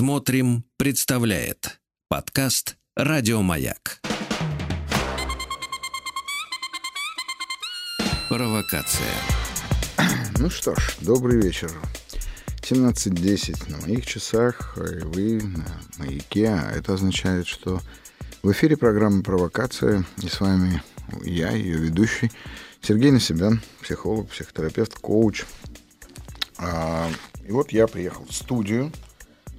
Смотрим, представляет подкаст Радиомаяк. Провокация. Ну что ж, добрый вечер. 17.10 на моих часах, и вы на маяке. А это означает, что в эфире программа «Провокация», и с вами я, ее ведущий, Сергей Насебян, психолог, психотерапевт, коуч. А, и вот я приехал в студию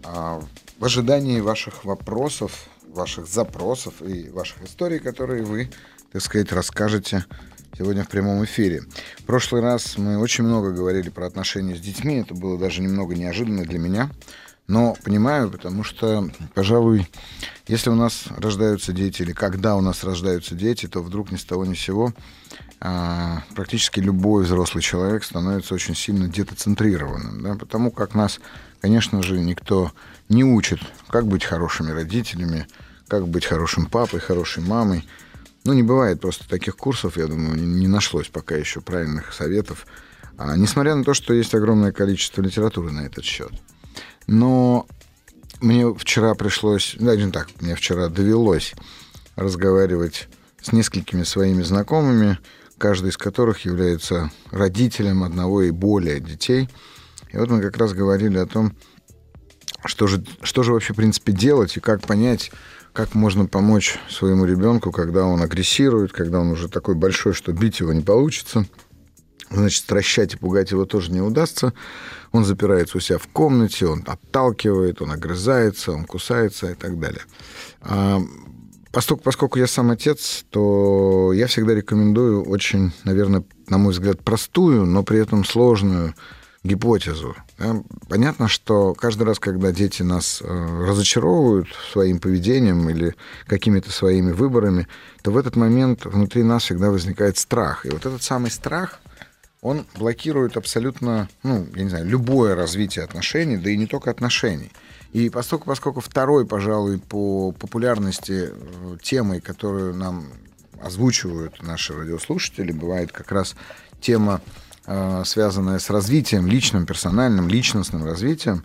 в ожидании ваших вопросов, ваших запросов и ваших историй, которые вы, так сказать, расскажете сегодня в прямом эфире. В прошлый раз мы очень много говорили про отношения с детьми, это было даже немного неожиданно для меня, но понимаю, потому что, пожалуй, если у нас рождаются дети или когда у нас рождаются дети, то вдруг ни с того ни с сего а, практически любой взрослый человек становится очень сильно детоцентрированным, да, потому как нас, конечно же, никто не учит, как быть хорошими родителями, как быть хорошим папой, хорошей мамой. Ну, не бывает просто таких курсов, я думаю, не нашлось пока еще правильных советов. А, несмотря на то, что есть огромное количество литературы на этот счет. Но мне вчера пришлось, да, не так, мне вчера довелось разговаривать с несколькими своими знакомыми, каждый из которых является родителем одного и более детей. И вот мы как раз говорили о том, что же, что же вообще, в принципе, делать и как понять, как можно помочь своему ребенку, когда он агрессирует, когда он уже такой большой, что бить его не получится. Значит, стращать и пугать его тоже не удастся. Он запирается у себя в комнате, он отталкивает, он огрызается, он кусается и так далее. А, Поскольку, поскольку я сам отец, то я всегда рекомендую очень, наверное, на мой взгляд, простую, но при этом сложную гипотезу. Понятно, что каждый раз, когда дети нас э, разочаровывают своим поведением или какими-то своими выборами, то в этот момент внутри нас всегда возникает страх. И вот этот самый страх, он блокирует абсолютно, ну, я не знаю, любое развитие отношений, да и не только отношений. И поскольку, поскольку второй, пожалуй, по популярности э, темой, которую нам озвучивают наши радиослушатели, бывает как раз тема, э, связанная с развитием, личным, персональным, личностным развитием,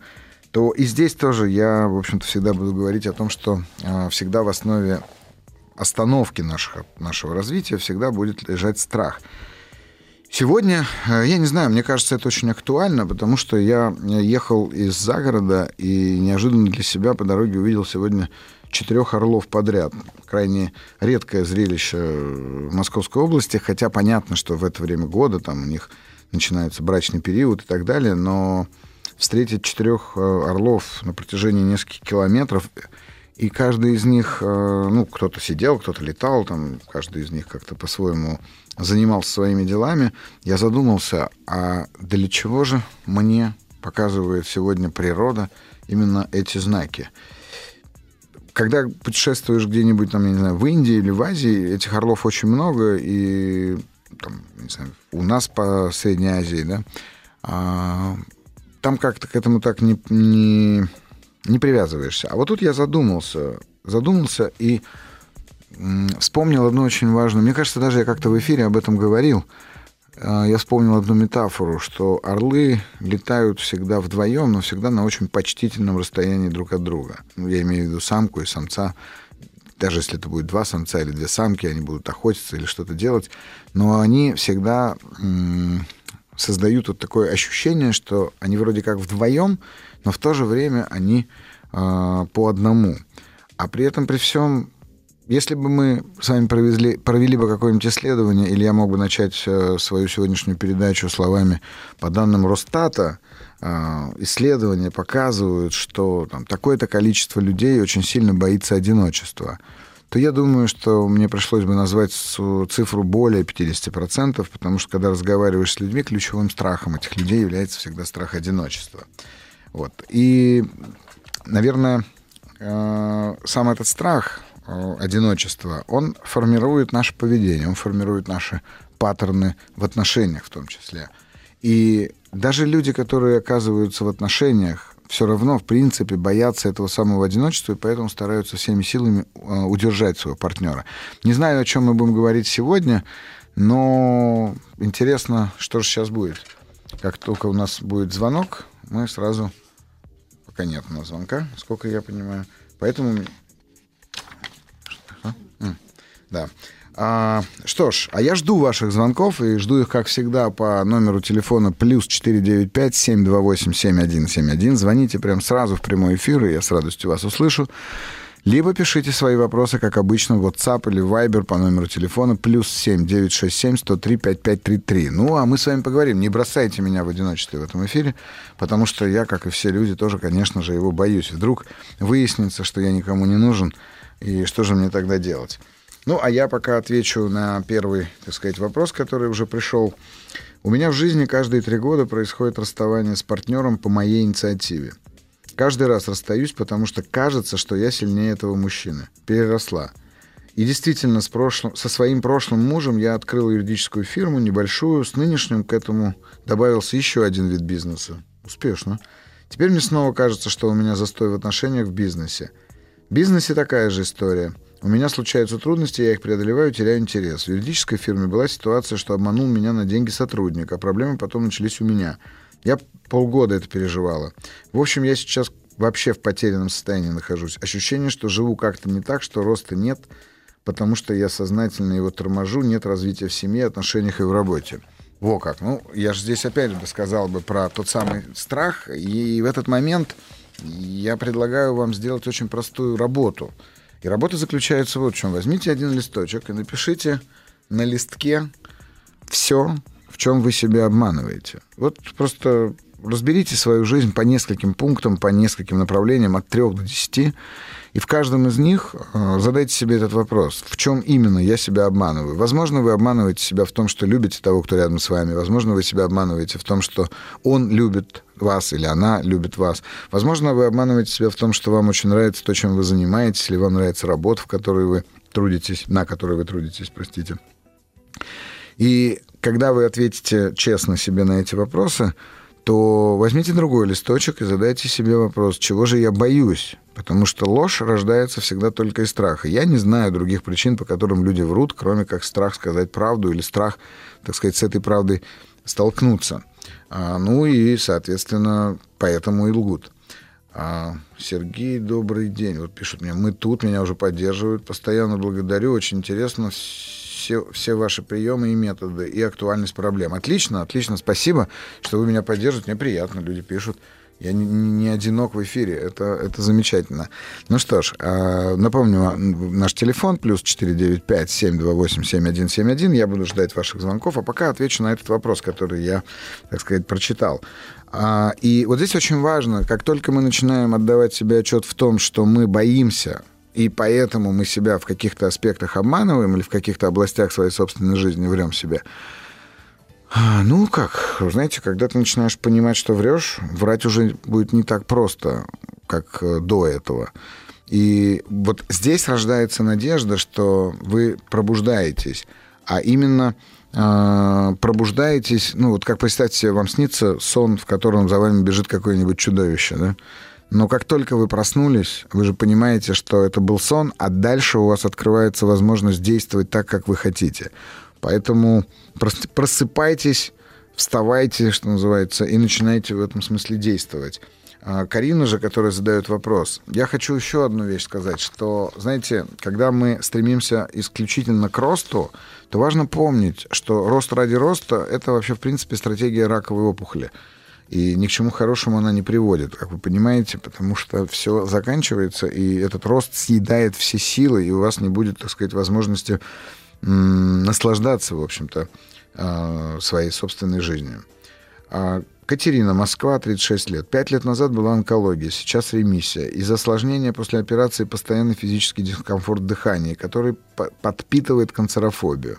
то и здесь тоже я, в общем-то, всегда буду говорить о том, что э, всегда в основе остановки нашего, нашего развития всегда будет лежать страх – Сегодня, э, я не знаю, мне кажется, это очень актуально, потому что я ехал из загорода и неожиданно для себя по дороге увидел сегодня четырех орлов подряд. Крайне редкое зрелище в Московской области, хотя понятно, что в это время года там у них начинается брачный период и так далее, но встретить четырех э, орлов на протяжении нескольких километров и каждый из них, э, ну, кто-то сидел, кто-то летал, там, каждый из них как-то по-своему занимался своими делами, я задумался, а для чего же мне показывает сегодня природа именно эти знаки? Когда путешествуешь где-нибудь, там, я не знаю, в Индии или в Азии, этих орлов очень много, и там, не знаю, у нас по Средней Азии, да, а, там как-то к этому так не, не не привязываешься. А вот тут я задумался, задумался и вспомнил одну очень важную. Мне кажется, даже я как-то в эфире об этом говорил. А, я вспомнил одну метафору, что орлы летают всегда вдвоем, но всегда на очень почтительном расстоянии друг от друга. Ну, я имею в виду самку и самца. Даже если это будет два самца или две самки, они будут охотиться или что-то делать. Но они всегда создают вот такое ощущение, что они вроде как вдвоем, но в то же время они э, по одному. А при этом, при всем, если бы мы с вами провезли, провели бы какое-нибудь исследование, или я мог бы начать э, свою сегодняшнюю передачу словами по данным Росстата, э, исследования показывают, что там, такое-то количество людей очень сильно боится одиночества то я думаю, что мне пришлось бы назвать цифру более 50%, потому что когда разговариваешь с людьми, ключевым страхом этих людей является всегда страх одиночества. Вот. И, наверное, э, сам этот страх одиночества, он формирует наше поведение, он формирует наши паттерны в отношениях в том числе. И даже люди, которые оказываются в отношениях, все равно, в принципе, боятся этого самого одиночества, и поэтому стараются всеми силами э, удержать своего партнера. Не знаю, о чем мы будем говорить сегодня, но интересно, что же сейчас будет. Как только у нас будет звонок, мы сразу пока нет у нас звонка, сколько я понимаю. Поэтому... Да. А, что ж, а я жду ваших звонков и жду их, как всегда, по номеру телефона плюс 495-728-7171. Звоните прямо сразу в прямой эфир, и я с радостью вас услышу. Либо пишите свои вопросы, как обычно, в WhatsApp или Viber по номеру телефона плюс 7 967 103 5533. Ну, а мы с вами поговорим. Не бросайте меня в одиночестве в этом эфире, потому что я, как и все люди, тоже, конечно же, его боюсь. Вдруг выяснится, что я никому не нужен, и что же мне тогда делать? Ну, а я пока отвечу на первый, так сказать, вопрос, который уже пришел. У меня в жизни каждые три года происходит расставание с партнером по моей инициативе. Каждый раз расстаюсь, потому что кажется, что я сильнее этого мужчины. Переросла. И действительно, с прошлым, со своим прошлым мужем я открыл юридическую фирму, небольшую. С нынешним к этому добавился еще один вид бизнеса. Успешно. Теперь мне снова кажется, что у меня застой в отношениях в бизнесе. В бизнесе такая же история. У меня случаются трудности, я их преодолеваю, теряю интерес. В юридической фирме была ситуация, что обманул меня на деньги сотрудник, а проблемы потом начались у меня – я полгода это переживала. В общем, я сейчас вообще в потерянном состоянии нахожусь. Ощущение, что живу как-то не так, что роста нет, потому что я сознательно его торможу, нет развития в семье, отношениях и в работе. Во как. Ну, я же здесь опять же сказал бы про тот самый страх, и в этот момент я предлагаю вам сделать очень простую работу. И работа заключается вот в чем. Возьмите один листочек и напишите на листке все, в чем вы себя обманываете. Вот просто разберите свою жизнь по нескольким пунктам, по нескольким направлениям от 3 до 10, и в каждом из них э, задайте себе этот вопрос. В чем именно я себя обманываю? Возможно, вы обманываете себя в том, что любите того, кто рядом с вами. Возможно, вы себя обманываете в том, что он любит вас или она любит вас. Возможно, вы обманываете себя в том, что вам очень нравится то, чем вы занимаетесь, или вам нравится работа, в которой вы трудитесь, на которой вы трудитесь, простите. И когда вы ответите честно себе на эти вопросы, то возьмите другой листочек и задайте себе вопрос, чего же я боюсь? Потому что ложь рождается всегда только из страха. Я не знаю других причин, по которым люди врут, кроме как страх сказать правду или страх, так сказать, с этой правдой столкнуться. А, ну и, соответственно, поэтому и лгут. А, Сергей, добрый день. Вот пишут мне, мы тут, меня уже поддерживают, постоянно благодарю, очень интересно все, все ваши приемы и методы, и актуальность проблем. Отлично, отлично, спасибо, что вы меня поддерживаете. Мне приятно, люди пишут. Я не, не одинок в эфире, это, это замечательно. Ну что ж, а, напомню, наш телефон плюс 495-728-7171. Я буду ждать ваших звонков, а пока отвечу на этот вопрос, который я, так сказать, прочитал. А, и вот здесь очень важно, как только мы начинаем отдавать себе отчет в том, что мы боимся и поэтому мы себя в каких-то аспектах обманываем или в каких-то областях своей собственной жизни врем себе. А, ну как, знаете, когда ты начинаешь понимать, что врешь, врать уже будет не так просто, как э, до этого. И вот здесь рождается надежда, что вы пробуждаетесь, а именно э, пробуждаетесь, ну вот как представьте себе, вам снится сон, в котором за вами бежит какое-нибудь чудовище, да? Но как только вы проснулись, вы же понимаете, что это был сон, а дальше у вас открывается возможность действовать так, как вы хотите. Поэтому просыпайтесь, вставайте, что называется, и начинайте в этом смысле действовать. А Карина же, которая задает вопрос, я хочу еще одну вещь сказать, что, знаете, когда мы стремимся исключительно к росту, то важно помнить, что рост ради роста — это вообще, в принципе, стратегия раковой опухоли. И ни к чему хорошему она не приводит, как вы понимаете, потому что все заканчивается, и этот рост съедает все силы, и у вас не будет, так сказать, возможности наслаждаться, в общем-то, а, своей собственной жизнью. А Катерина, Москва, 36 лет. Пять лет назад была онкология, сейчас ремиссия. Из-за осложнения после операции постоянный физический дискомфорт дыхания, который подпитывает канцерофобию.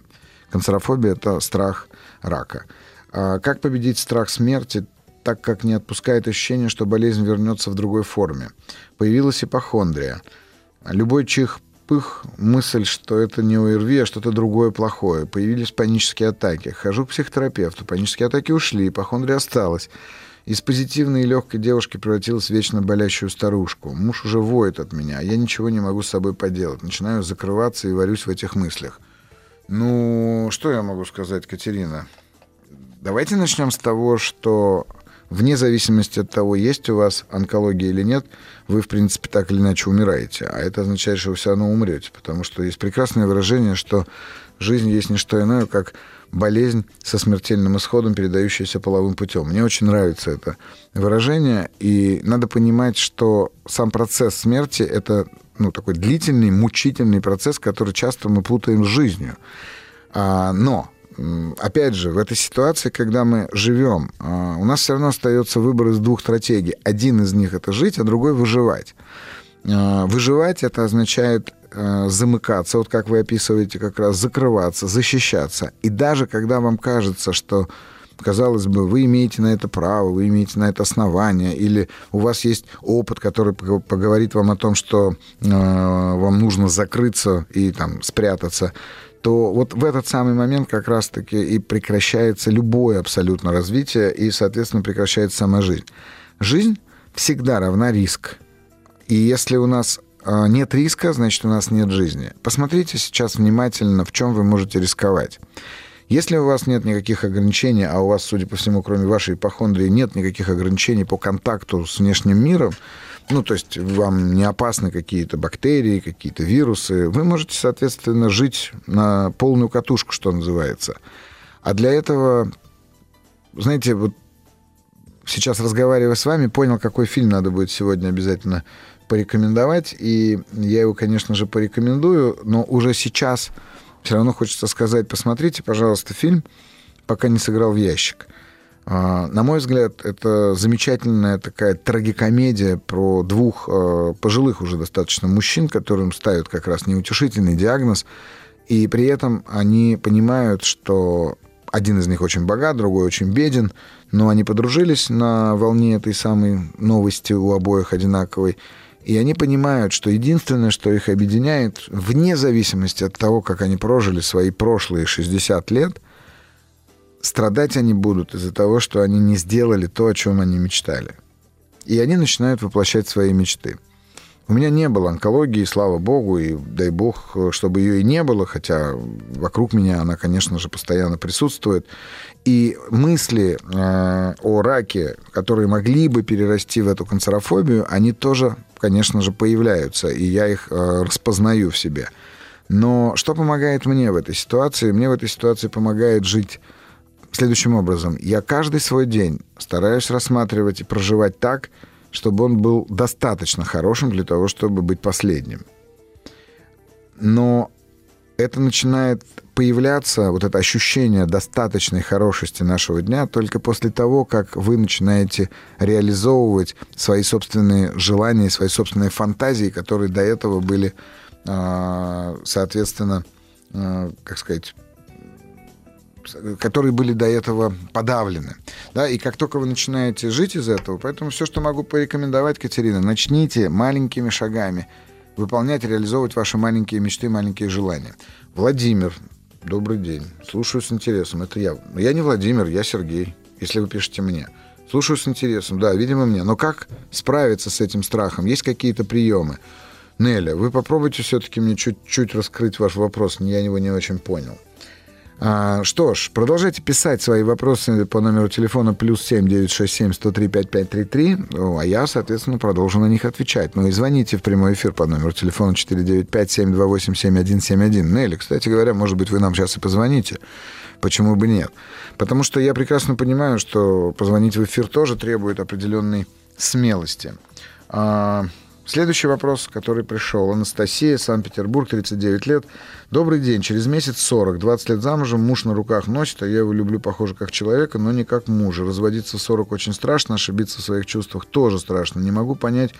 Канцерофобия – это страх рака. А как победить страх смерти? так как не отпускает ощущение, что болезнь вернется в другой форме. Появилась ипохондрия. Любой чих пых, мысль, что это не ОРВИ, а что-то другое плохое. Появились панические атаки. Хожу к психотерапевту. Панические атаки ушли, ипохондрия осталась. Из позитивной и легкой девушки превратилась в вечно болящую старушку. Муж уже воет от меня, а я ничего не могу с собой поделать. Начинаю закрываться и варюсь в этих мыслях. Ну, что я могу сказать, Катерина? Давайте начнем с того, что вне зависимости от того, есть у вас онкология или нет, вы, в принципе, так или иначе умираете. А это означает, что вы все равно умрете, потому что есть прекрасное выражение, что жизнь есть не что иное, как болезнь со смертельным исходом, передающаяся половым путем. Мне очень нравится это выражение, и надо понимать, что сам процесс смерти — это ну, такой длительный, мучительный процесс, который часто мы путаем с жизнью. А, но опять же, в этой ситуации, когда мы живем, а, у нас все равно остается выбор из двух стратегий. Один из них это жить, а другой выживать. А, выживать это означает а, замыкаться, вот как вы описываете, как раз закрываться, защищаться. И даже когда вам кажется, что казалось бы, вы имеете на это право, вы имеете на это основание, или у вас есть опыт, который поговорит вам о том, что э, вам нужно закрыться и там спрятаться, то вот в этот самый момент как раз-таки и прекращается любое абсолютно развитие, и, соответственно, прекращается сама жизнь. Жизнь всегда равна риск. И если у нас а, нет риска, значит, у нас нет жизни. Посмотрите сейчас внимательно, в чем вы можете рисковать. Если у вас нет никаких ограничений, а у вас, судя по всему, кроме вашей ипохондрии, нет никаких ограничений по контакту с внешним миром, ну, то есть вам не опасны какие-то бактерии, какие-то вирусы, вы можете, соответственно, жить на полную катушку, что называется. А для этого, знаете, вот сейчас разговаривая с вами, понял, какой фильм надо будет сегодня обязательно порекомендовать. И я его, конечно же, порекомендую, но уже сейчас все равно хочется сказать, посмотрите, пожалуйста, фильм «Пока не сыграл в ящик». А, на мой взгляд, это замечательная такая трагикомедия про двух э, пожилых уже достаточно мужчин, которым ставят как раз неутешительный диагноз, и при этом они понимают, что один из них очень богат, другой очень беден, но они подружились на волне этой самой новости у обоих одинаковой, и они понимают, что единственное, что их объединяет, вне зависимости от того, как они прожили свои прошлые 60 лет – страдать они будут из-за того, что они не сделали то, о чем они мечтали. И они начинают воплощать свои мечты. У меня не было онкологии, слава богу, и дай бог, чтобы ее и не было, хотя вокруг меня она, конечно же, постоянно присутствует. И мысли э, о раке, которые могли бы перерасти в эту канцерофобию, они тоже, конечно же, появляются, и я их э, распознаю в себе. Но что помогает мне в этой ситуации? Мне в этой ситуации помогает жить следующим образом. Я каждый свой день стараюсь рассматривать и проживать так, чтобы он был достаточно хорошим для того, чтобы быть последним. Но это начинает появляться, вот это ощущение достаточной хорошести нашего дня только после того, как вы начинаете реализовывать свои собственные желания, свои собственные фантазии, которые до этого были, а, соответственно, а, как сказать, которые были до этого подавлены. Да, и как только вы начинаете жить из этого, поэтому все, что могу порекомендовать, Катерина, начните маленькими шагами выполнять, реализовывать ваши маленькие мечты, маленькие желания. Владимир, добрый день. Слушаю с интересом. Это я. Я не Владимир, я Сергей, если вы пишете мне. Слушаю с интересом, да, видимо, мне. Но как справиться с этим страхом? Есть какие-то приемы? Неля, вы попробуйте все-таки мне чуть-чуть раскрыть ваш вопрос. Я его не очень понял. А, что ж, продолжайте писать свои вопросы по номеру телефона плюс 7 967 103 5533, а я, соответственно, продолжу на них отвечать. Ну и звоните в прямой эфир по номеру телефона 495 728 7171. Нелли, кстати говоря, может быть, вы нам сейчас и позвоните. Почему бы нет? Потому что я прекрасно понимаю, что позвонить в эфир тоже требует определенной смелости. А, Следующий вопрос, который пришел. Анастасия, Санкт-Петербург, 39 лет. Добрый день. Через месяц 40. 20 лет замужем, муж на руках носит, а я его люблю, похоже, как человека, но не как мужа. Разводиться в 40 очень страшно, ошибиться в своих чувствах тоже страшно. Не могу понять,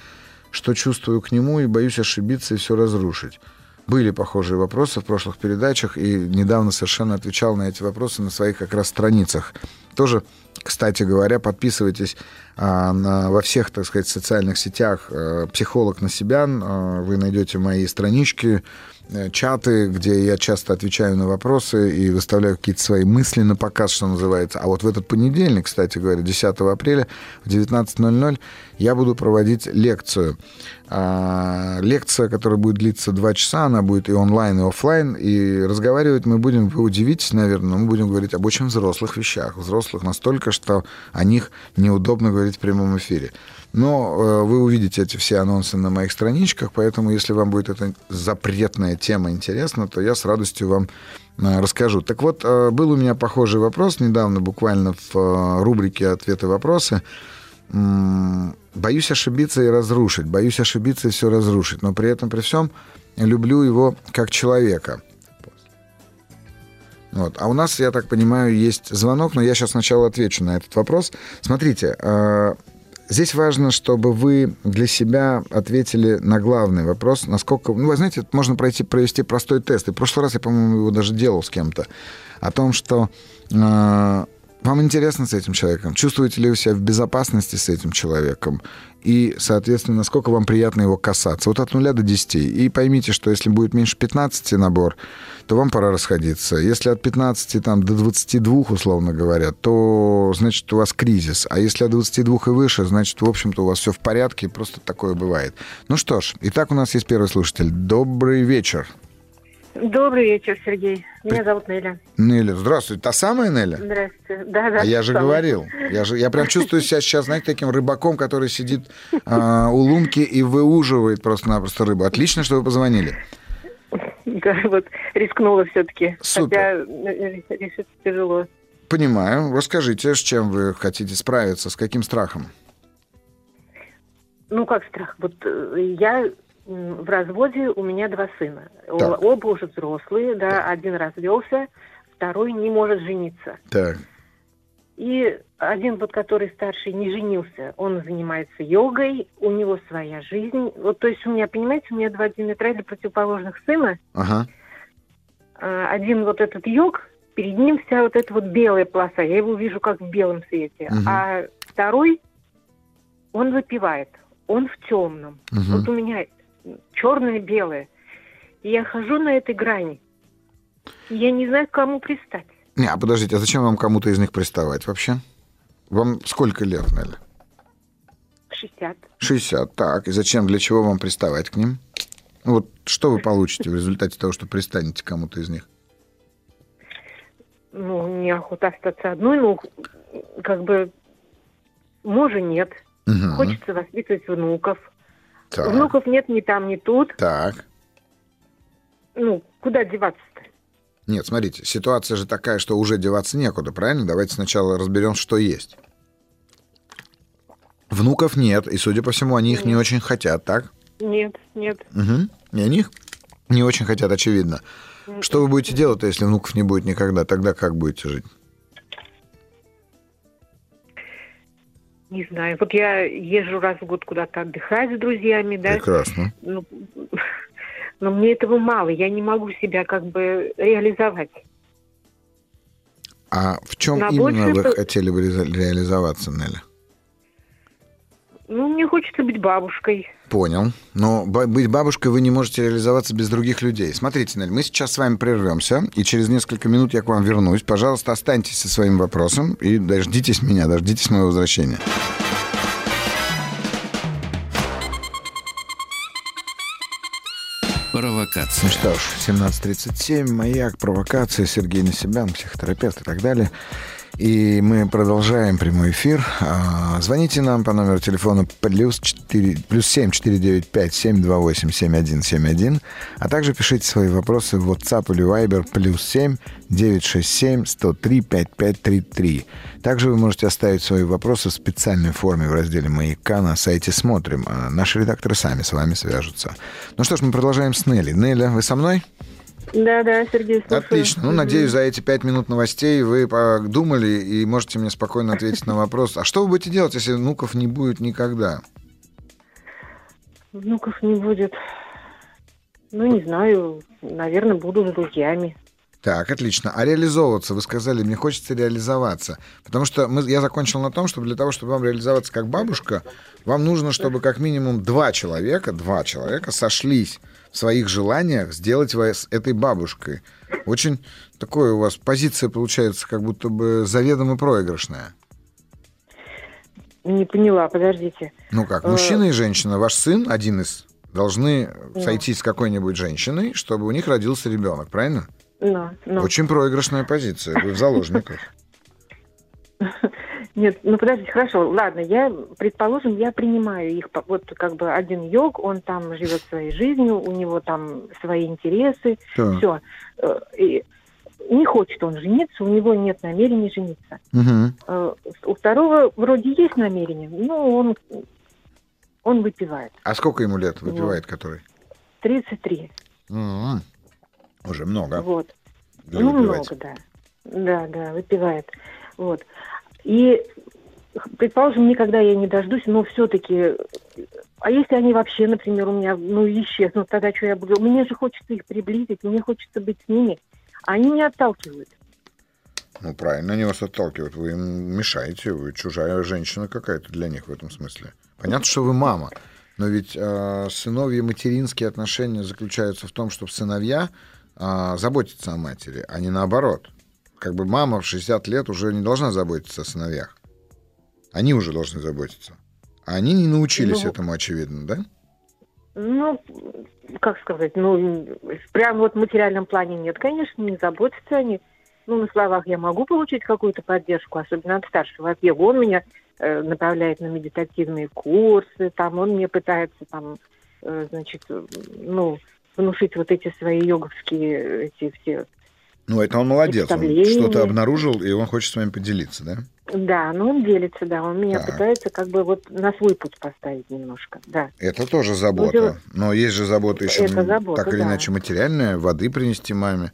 что чувствую к нему, и боюсь ошибиться и все разрушить. Были похожие вопросы в прошлых передачах, и недавно совершенно отвечал на эти вопросы на своих как раз страницах. Тоже кстати говоря, подписывайтесь а, на, во всех, так сказать, социальных сетях а, «Психолог на себя». А, вы найдете мои странички э, чаты, где я часто отвечаю на вопросы и выставляю какие-то свои мысли на показ, что называется. А вот в этот понедельник, кстати говоря, 10 апреля в 19.00 я буду проводить лекцию. А, лекция, которая будет длиться 2 часа, она будет и онлайн, и офлайн. И разговаривать мы будем, вы удивитесь, наверное, но мы будем говорить об очень взрослых вещах. Взрослых настолько, что о них неудобно говорить в прямом эфире. Но э, вы увидите эти все анонсы на моих страничках, поэтому если вам будет эта запретная тема интересна, то я с радостью вам э, расскажу. Так вот, э, был у меня похожий вопрос недавно, буквально в рубрике «Ответы-вопросы». Боюсь ошибиться и разрушить, боюсь ошибиться и все разрушить, но при этом, при всем, люблю его как человека. Вот. А у нас, я так понимаю, есть звонок, но я сейчас сначала отвечу на этот вопрос. Смотрите, Здесь важно, чтобы вы для себя ответили на главный вопрос, насколько... Ну, вы знаете, можно пройти, провести простой тест. И в прошлый раз я, по-моему, его даже делал с кем-то. О том, что э, вам интересно с этим человеком? Чувствуете ли вы себя в безопасности с этим человеком? И, соответственно, насколько вам приятно его касаться? Вот от нуля до 10. И поймите, что если будет меньше 15 набор, то вам пора расходиться. Если от 15 там, до 22, условно говоря, то, значит, у вас кризис. А если от 22 и выше, значит, в общем-то, у вас все в порядке, просто такое бывает. Ну что ж, итак, у нас есть первый слушатель. Добрый вечер. Добрый вечер, Сергей. Меня зовут Неля. Неля, здравствуйте. Та самая Неля? Здравствуйте. Да, да. А я же самая. говорил. Я, же, я прям чувствую себя сейчас, знаете, таким рыбаком, который сидит э, у лунки и выуживает просто-напросто рыбу. Отлично, что вы позвонили. Да, вот рискнула все-таки. Хотя э, решить тяжело. Понимаю. Расскажите, с чем вы хотите справиться, с каким страхом? Ну, как страх? Вот э, я в разводе у меня два сына. Так. Оба уже взрослые, да, так. один развелся, второй не может жениться. Так. И один, вот который старший, не женился, он занимается йогой, у него своя жизнь. Вот, то есть у меня, понимаете, у меня два диаметрально противоположных сына. Ага. А, один вот этот йог, перед ним вся вот эта вот белая полоса, я его вижу как в белом свете. Угу. А второй, он выпивает, он в темном. Угу. Вот у меня черное белое. И я хожу на этой грани. И я не знаю, к кому пристать. Не, а подождите, а зачем вам кому-то из них приставать вообще? Вам сколько лет, Нелли? 60. 60, так. И зачем, для чего вам приставать к ним? Ну, вот что вы получите в результате того, что пристанете кому-то из них? Ну, неохота остаться одной, ну, как бы мужа нет. Угу. Хочется воспитывать внуков. Так. Внуков нет ни там, ни тут. Так. Ну, куда деваться-то? Нет, смотрите, ситуация же такая, что уже деваться некуда, правильно? Давайте сначала разберем, что есть. Внуков нет, и, судя по всему, они их нет. не очень хотят, так? Нет, нет. Угу. И они их не очень хотят, очевидно. Нет. Что вы будете делать, если внуков не будет никогда? Тогда как будете жить? Не знаю. Вот я езжу раз в год куда-то отдыхать с друзьями, да. Прекрасно. Ну, но мне этого мало. Я не могу себя как бы реализовать. А в чем На именно вы хотели бы реализоваться, Неля? Ну, мне хочется быть бабушкой. Понял. Но быть бабушкой вы не можете реализоваться без других людей. Смотрите, Нель, мы сейчас с вами прервемся, и через несколько минут я к вам вернусь. Пожалуйста, останьтесь со своим вопросом и дождитесь меня, дождитесь моего возвращения. Провокация. Ну что ж, 17.37, маяк, провокация, Сергей Насибян, психотерапевт и так далее. И мы продолжаем прямой эфир. А, звоните нам по номеру телефона плюс, 4, плюс 7 495 728 7171, а также пишите свои вопросы в WhatsApp или Viber плюс 7 967 103 5533. Также вы можете оставить свои вопросы в специальной форме в разделе «Маяка» на сайте «Смотрим». А наши редакторы сами с вами свяжутся. Ну что ж, мы продолжаем с Нелли. Неля, вы со мной? Да, да, Сергей, слушаю. Отлично. Ну, надеюсь, за эти пять минут новостей вы подумали и можете мне спокойно ответить на вопрос. А что вы будете делать, если внуков не будет никогда? Внуков не будет. Ну, не знаю. Наверное, буду с друзьями. Так, отлично. А реализовываться, вы сказали, мне хочется реализоваться. Потому что мы, я закончил на том, что для того, чтобы вам реализоваться как бабушка, вам нужно, чтобы как минимум два человека, два человека сошлись своих желаниях сделать вас этой бабушкой. Очень такое у вас позиция получается, как будто бы заведомо проигрышная. Не поняла, подождите. Ну как, мужчина и женщина, ваш сын, один из, должны Да. сойтись с какой-нибудь женщиной, чтобы у них родился ребенок, правильно? Ну, ну. Очень проигрышная позиция, вы в заложниках. Нет, ну подождите, хорошо, ладно, я, предположим, я принимаю их, вот как бы один йог, он там живет своей жизнью, у него там свои интересы, Так. все. И не хочет он жениться, у него нет намерения жениться. Э, У второго вроде есть намерение, но он, он выпивает. А сколько ему лет выпивает который? 33, М, Уже много. вот. для ну, выпивать. много, да. Да, да, выпивает. Вот. И, предположим, никогда я не дождусь, но все-таки... А если они вообще, например, у меня, ну, исчезнут, тогда что я буду? Мне же хочется их приблизить, мне хочется быть с ними. А они меня отталкивают. Ну, правильно, они вас отталкивают. Вы им мешаете, вы чужая женщина какая-то для них в этом смысле. Понятно, что вы мама, но ведь э, сыновья материнские отношения заключаются в том, чтобы сыновья э, заботятся о матери, а не наоборот. Как бы мама в 60 лет уже не должна заботиться о сыновьях. Они уже должны заботиться. А они не научились Ну, этому, очевидно, да? Ну, как сказать, ну, прям вот в материальном плане нет, конечно, не заботятся они. Ну, на словах я могу получить какую-то поддержку, особенно от старшего опека. Он меня э, направляет на медитативные курсы, там он мне пытается там, э, значит, э, ну, внушить вот эти свои йоговские эти все. Ну, это он молодец. Он что-то обнаружил, и он хочет с вами поделиться, да? Да, но он делится, да, он меня Так. пытается как бы вот на свой путь поставить немножко, да. Это тоже забота. дело- Но есть же забота еще, Это забота, так или да. иначе, материальная. Воды принести маме,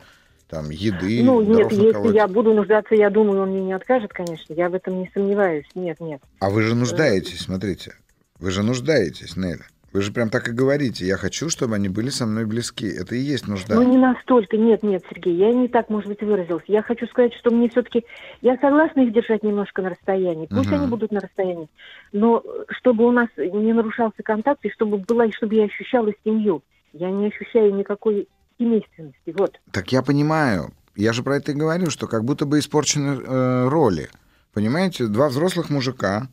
там, еды, ну, нет, если наколоть. я буду нуждаться, я думаю, он мне не откажет, конечно, я в этом не сомневаюсь. Нет, нет. А вы же нуждаетесь, смотрите. Вы же нуждаетесь, Неля. Вы же прям так и говорите. Я хочу, чтобы они были со мной близки. Это и есть нужда. Ну, не настолько, нет, нет, Сергей, я не так, может быть, выразился. Я хочу сказать, что мне все-таки, я согласна их держать немножко на расстоянии, пусть Мгм. они будут на расстоянии, но чтобы у нас не нарушался контакт, и чтобы была, и чтобы я ощущала семью. Я не ощущаю никакой семейственности, вот. Так я понимаю. Я же про это и говорю, что как будто бы испорчены э, роли. Понимаете, два взрослых мужика,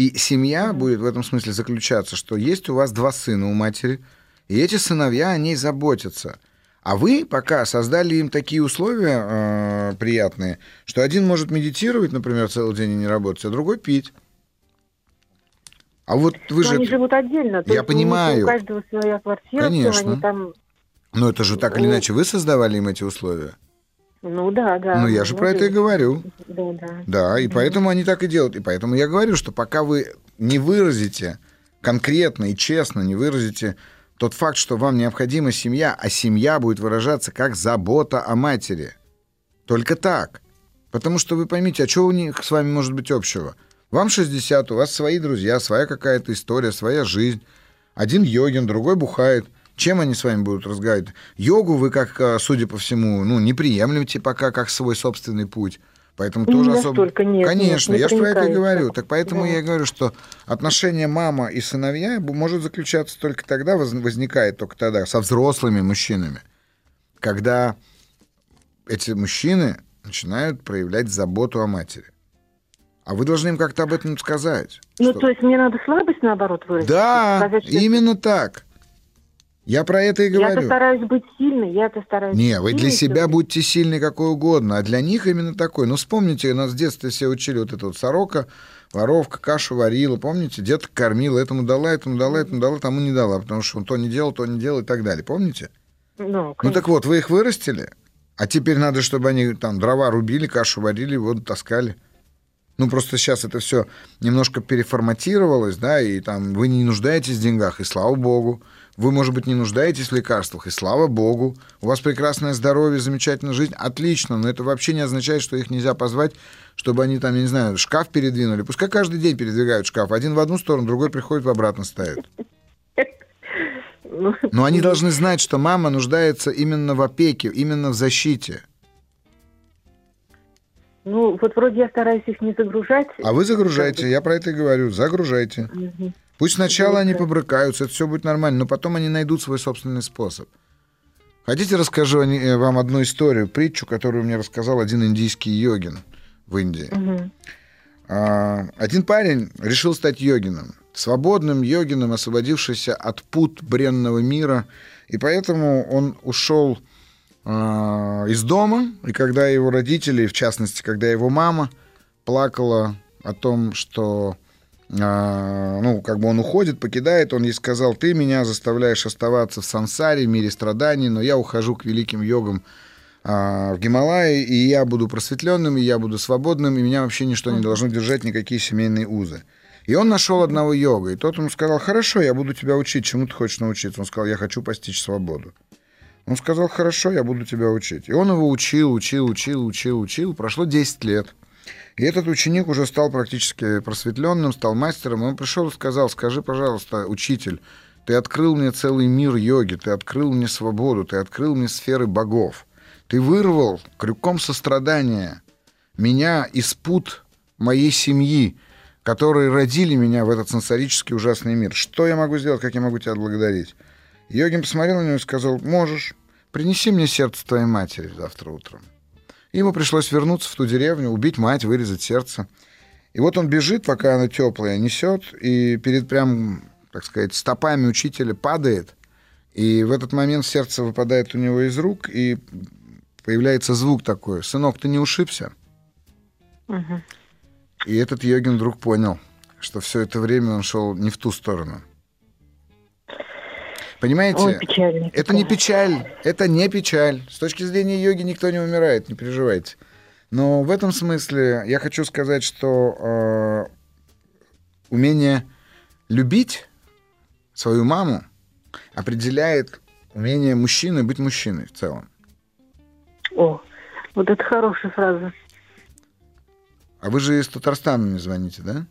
и семья будет в этом смысле заключаться, что есть у вас два сына у матери, и эти сыновья о ней заботятся. А вы пока создали им такие условия э, приятные, что один может медитировать, например, целый день и не работать, а другой пить. А вот вы Но же... они живут отдельно. то Я есть понимаю. У каждого своя квартира, Конечно. они там, Ну это же так или иначе вы создавали им эти условия. Ну да, да. ну я же про это и говорю. Да, да. Да, и поэтому они так и делают. И поэтому я говорю, что пока вы не выразите конкретно и честно, не выразите тот факт, что вам необходима семья, а семья будет выражаться как забота о матери. Только так. Потому что вы поймите, а что у них с вами может быть общего? Вам 60, у вас свои друзья, своя какая-то история, своя жизнь. Один йогин, другой бухает. Чем они с вами будут разговаривать? Йогу вы, как, э, судя по всему, ну, не приемлете пока как свой собственный путь. Поэтому Не тоже особо... нет, Конечно, нет, не я же про это и говорю. Так поэтому Да. я и говорю, что отношения мама и сыновья может заключаться только тогда, воз- возникает только тогда, со взрослыми мужчинами, когда эти мужчины начинают проявлять заботу о матери. А вы должны им как-то об этом сказать. Ну, что- то есть мне надо слабость, наоборот, выразить? Да, Сказать, что именно так. Я про это и Я-то говорю. стараюсь быть сильной, я-то стараюсь Не, быть вы для себя всё-таки. будьте сильны какой угодно, а для них именно такой. Ну, вспомните, нас в детстве все учили вот это вот сорока, воровка, кашу варила, помните? Деток кормила, этому дала, этому дала, этому дала, тому не дала, потому что он то не делал, то не делал и так далее, помните? Ну, Ну, так вот, вы их вырастили, а теперь надо, чтобы они там дрова рубили, кашу варили, воду таскали. Ну, просто сейчас это все немножко переформатировалось, да, и там вы не нуждаетесь в деньгах, и слава богу. Вы, может быть, не нуждаетесь в лекарствах, и слава богу. У вас прекрасное здоровье, замечательная жизнь, отлично, но это вообще не означает, что их нельзя позвать, чтобы они там, я не знаю, шкаф передвинули. Пускай каждый день передвигают шкаф. Один в одну сторону, другой приходит в обратно ставит. Но они должны знать, что мама нуждается именно в опеке, именно в защите. Ну, вот вроде я стараюсь их не загружать. А вы загружаете, я про это и говорю, загружайте. Угу. Пусть сначала они побрыкаются, это все будет нормально, но потом они найдут свой собственный способ. Хотите, расскажу э, вам одну историю, притчу, которую мне рассказал один индийский йогин в Индии. Угу. Один парень решил стать йогином, свободным йогином, освободившийся от пут бренного мира, и поэтому он ушел а, из дома, и когда его родители, в частности, когда его мама плакала о том, что ну, как бы он уходит, покидает, он ей сказал, ты меня заставляешь оставаться в сансаре, в мире страданий, но я ухожу к великим йогам а, в Гималайи, и я буду просветленным, и я буду свободным, и меня вообще ничто не должно держать, никакие семейные узы. И он нашел одного йога, и тот ему сказал, хорошо, я буду тебя учить, чему ты хочешь научиться? Он сказал, я хочу постичь свободу. Он сказал, хорошо, я буду тебя учить. И он его учил, учил, учил, учил, учил. Прошло 10 лет. И этот ученик уже стал практически просветленным, стал мастером. Он пришел и сказал, скажи, пожалуйста, учитель, ты открыл мне целый мир йоги, ты открыл мне свободу, ты открыл мне сферы богов. Ты вырвал крюком сострадания меня из пут моей семьи, которые родили меня в этот сенсорический ужасный мир. Что я могу сделать, как я могу тебя отблагодарить? Йогин посмотрел на него и сказал, можешь, принеси мне сердце твоей матери завтра утром. Ему пришлось вернуться в ту деревню, убить мать, вырезать сердце. И вот он бежит, пока она теплая, несет, и перед прям, так сказать, стопами учителя падает, и в этот момент сердце выпадает у него из рук, и появляется звук такой, «Сынок, ты не ушибся?» угу. И этот йогин вдруг понял, что все это время он шел не в ту сторону. Понимаете? Ой, печально, это не печаль, это не печаль. С точки зрения йоги никто не умирает, не переживайте. Но в этом смысле я хочу сказать, что э, умение любить свою маму определяет умение мужчины быть мужчиной в целом. О, вот это хорошая фраза. А вы же из Татарстана мне звоните, да?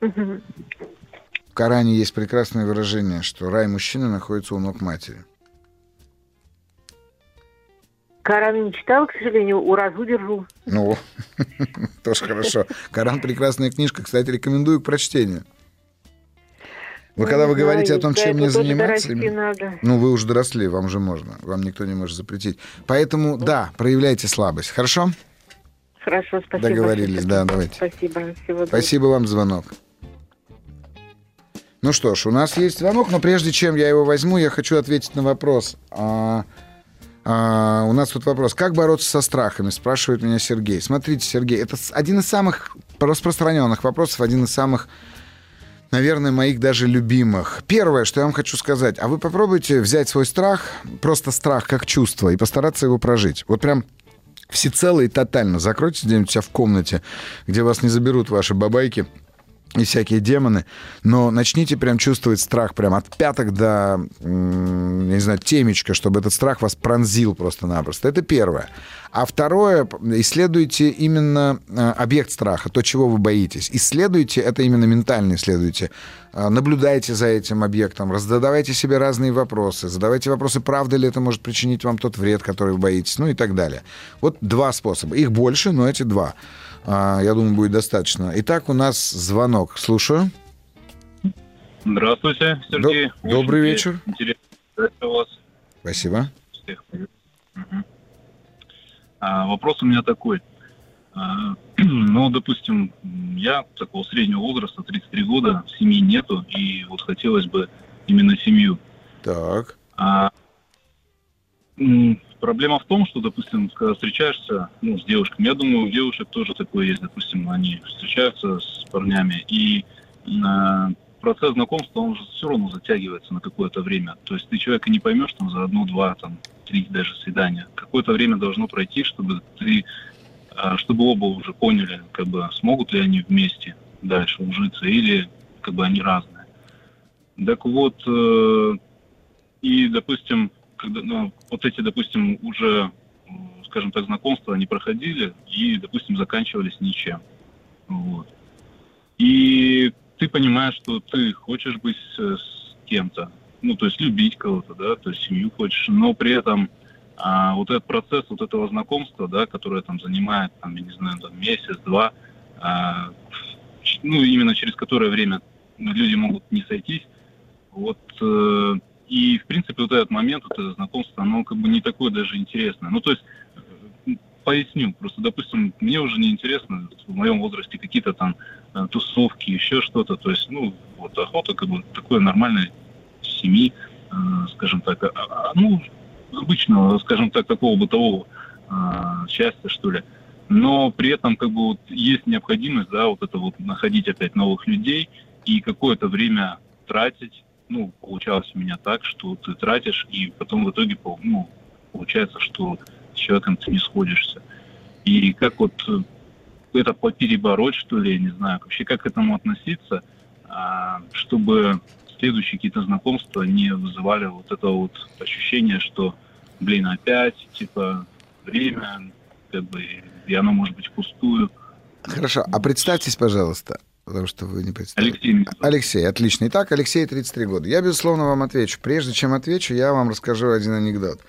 Угу. Коране есть прекрасное выражение, что рай мужчины находится у ног матери. Коран не читал, к сожалению, уразу держу. Ну, тоже хорошо. Коран прекрасная книжка, кстати, рекомендую к прочтению. Вы когда вы говорите о том, чем мне заниматься, ну вы уже доросли, вам же можно, вам никто не может запретить. Поэтому да, проявляйте слабость, хорошо? Хорошо, спасибо. Договорились, да, давайте. Спасибо. Всего спасибо вам звонок. Ну что ж, у нас есть звонок, но прежде чем я его возьму, я хочу ответить на вопрос. А, а, у нас тут вопрос. Как бороться со страхами? Спрашивает меня Сергей. Смотрите, Сергей, это один из самых распространенных вопросов, один из самых наверное, моих даже любимых. Первое, что я вам хочу сказать, а вы попробуйте взять свой страх, просто страх как чувство, и постараться его прожить. Вот прям всецело и тотально закройтесь где-нибудь себя в комнате, где вас не заберут ваши бабайки, и всякие демоны, но начните прям чувствовать страх прям от пяток до, не знаю, темечка, чтобы этот страх вас пронзил просто-напросто. Это первое. А второе, исследуйте именно э, объект страха, то, чего вы боитесь. Исследуйте, это именно ментально исследуйте. Э, наблюдайте за этим объектом, задавайте себе разные вопросы, задавайте вопросы, правда ли это может причинить вам тот вред, который вы боитесь, ну и так далее. Вот два способа. Их больше, но эти два. А, я думаю, будет достаточно. Итак, у нас звонок. Слушаю. Здравствуйте, Сергей. До- добрый вечер. Интересно вас. Спасибо. Угу. А, вопрос у меня такой. А, ну, допустим, я такого среднего возраста, 33 года, семьи нету, и вот хотелось бы именно семью. Так. А, Проблема в том, что, допустим, когда встречаешься ну, с девушками, я думаю, у девушек тоже такое есть, допустим, они встречаются с парнями, и э, процесс знакомства, он же все равно затягивается на какое-то время. То есть ты человека не поймешь там за одно, два, там, три даже свидания. Какое-то время должно пройти, чтобы ты, э, чтобы оба уже поняли, как бы, смогут ли они вместе дальше ужиться, или как бы они разные. Так вот, э, и, допустим, когда, ну, вот эти, допустим, уже, скажем так, знакомства, они проходили и, допустим, заканчивались ничем. Вот. И ты понимаешь, что ты хочешь быть с, с кем-то, ну, то есть любить кого-то, да, то есть семью хочешь, но при этом А вот этот процесс вот этого знакомства, да, которое там занимает, там, я не знаю, там, месяц-два, а, ну, именно через которое время люди могут не сойтись, вот, э, и, в принципе, вот этот момент, вот это знакомство, оно как бы не такое даже интересное. Ну, то есть, э, поясню, просто, допустим, мне уже не интересно в моем возрасте какие-то там э, тусовки, еще что-то, то есть, ну, вот охота как бы такой нормальной семьи, э, скажем так, а, а, ну, обычного, скажем так, такого бытового э, счастья, что ли. Но при этом как бы вот есть необходимость, да, вот это вот находить опять новых людей и какое-то время тратить. Ну, получалось у меня так, что ты тратишь, и потом в итоге, ну, получается, что с человеком ты не сходишься. И как вот это перебороть, что ли, я не знаю, вообще как к этому относиться, а, чтобы следующие какие-то знакомства не вызывали вот это вот ощущение, что, блин, опять, типа, время, как бы, и оно может быть впустую. Хорошо, а представьтесь, пожалуйста, потому что вы не представили. Алексей. Алексей, отлично. Итак, Алексей, 33 года. Я, безусловно, вам отвечу. Прежде чем отвечу, я вам расскажу один анекдот.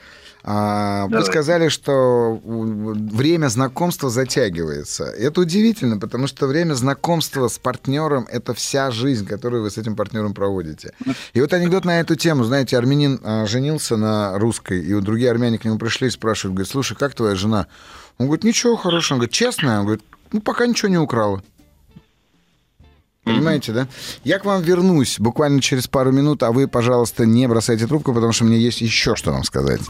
А, вы сказали, что время знакомства затягивается. Это удивительно, потому что время знакомства с партнером — это вся жизнь, которую вы с этим партнером проводите. И вот анекдот на эту тему. Знаете, армянин а, женился на русской, и вот другие армяне к нему пришли и спрашивают, говорят, слушай, как твоя жена? Он говорит, ничего хорошего. Он говорит, честная? Он говорит, ну, пока ничего не украла. Понимаете, да? Я к вам вернусь буквально через пару минут, а вы, пожалуйста, не бросайте трубку, потому что мне есть еще что вам сказать.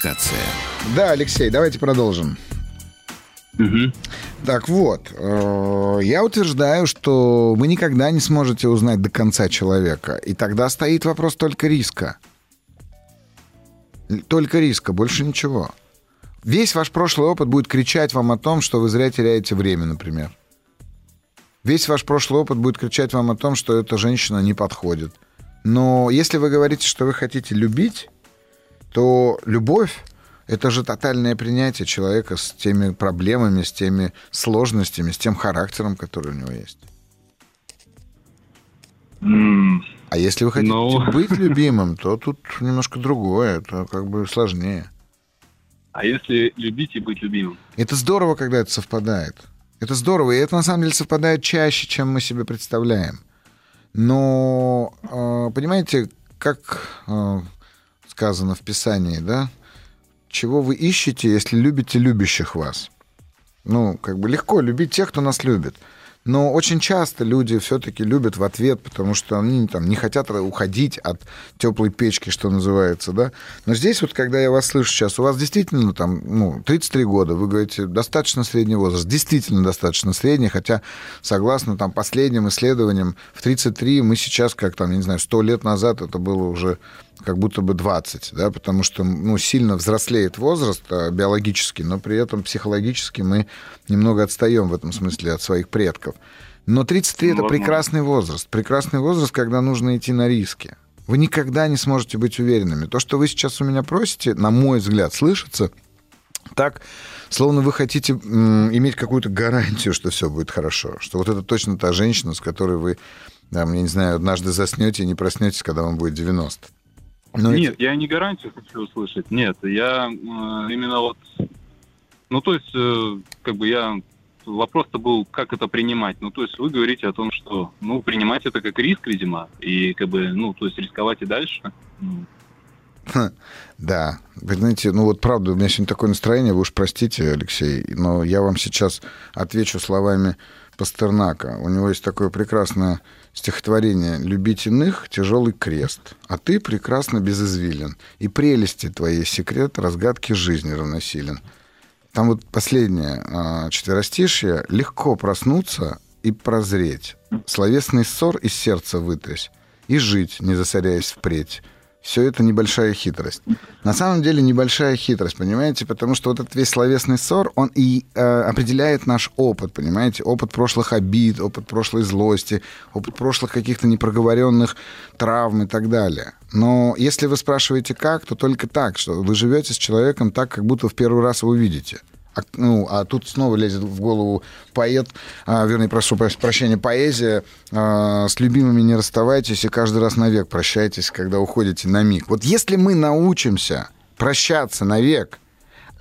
Провокация. Да, Алексей, давайте продолжим. Угу. Так вот, э, я утверждаю, что вы никогда не сможете узнать до конца человека. И тогда стоит вопрос только риска. Только риска, больше ничего. Весь ваш прошлый опыт будет кричать вам о том, что вы зря теряете время, например. Весь ваш прошлый опыт будет кричать вам о том, что эта женщина не подходит. Но если вы говорите, что вы хотите любить, то любовь — это же тотальное принятие человека с теми проблемами, с теми сложностями, с тем характером, который у него есть. Mm. А если вы хотите no. Ну. быть любимым, то тут немножко другое, это как бы сложнее. А если любить и быть любимым? Это здорово, когда это совпадает. Это здорово, и это на самом деле совпадает чаще, чем мы себе представляем. Но, а, понимаете, как а, сказано в Писании, да? Чего вы ищете, если любите любящих вас? Ну, как бы легко любить тех, кто нас любит. Но очень часто люди все-таки любят в ответ, потому что они там, не хотят уходить от теплой печки, что называется, да. Но здесь вот, когда я вас слышу сейчас, у вас действительно там, ну, 33 года, вы говорите, достаточно средний возраст, действительно достаточно средний, хотя, согласно там последним исследованиям, в 33 мы сейчас, как там, я не знаю, 100 лет назад это было уже как будто бы 20, да, потому что ну, сильно взрослеет возраст а, биологически, но при этом психологически мы немного отстаем в этом смысле от своих предков. Но 33 это прекрасный возраст. Прекрасный возраст, когда нужно идти на риски. Вы никогда не сможете быть уверенными. То, что вы сейчас у меня просите, на мой взгляд, слышится так, словно вы хотите иметь какую-то гарантию, что все будет хорошо. Что вот это точно та женщина, с которой вы, там, я не знаю, однажды заснете и не проснетесь, когда вам будет 90. Но Нет, это... я не гарантию хочу услышать. Нет, я э, именно вот... Ну, то есть, э, как бы я... Вопрос-то был, как это принимать. Ну, то есть вы говорите о том, что, ну, принимать это как риск, видимо, и как бы, ну, то есть рисковать и дальше. Ну. Да, вы знаете, ну вот правда, у меня сегодня такое настроение, вы уж простите, Алексей, но я вам сейчас отвечу словами Пастернака. У него есть такое прекрасное стихотворение «Любить иных – тяжелый крест, а ты прекрасно безызвилен, и прелести твоей секрет разгадки жизни равносилен». Там вот последнее а, четверостишье «Легко проснуться и прозреть, словесный ссор из сердца вытрясь, и жить, не засоряясь впредь, все это небольшая хитрость. На самом деле небольшая хитрость, понимаете? Потому что вот этот весь словесный ссор, он и э, определяет наш опыт, понимаете? Опыт прошлых обид, опыт прошлой злости, опыт прошлых каких-то непроговоренных травм и так далее. Но если вы спрашиваете как, то только так, что вы живете с человеком так, как будто в первый раз его видите. А, ну, а тут снова лезет в голову поэт, а, вернее, прошу прощения, поэзия. А, с любимыми не расставайтесь и каждый раз навек прощайтесь, когда уходите на миг. Вот если мы научимся прощаться навек,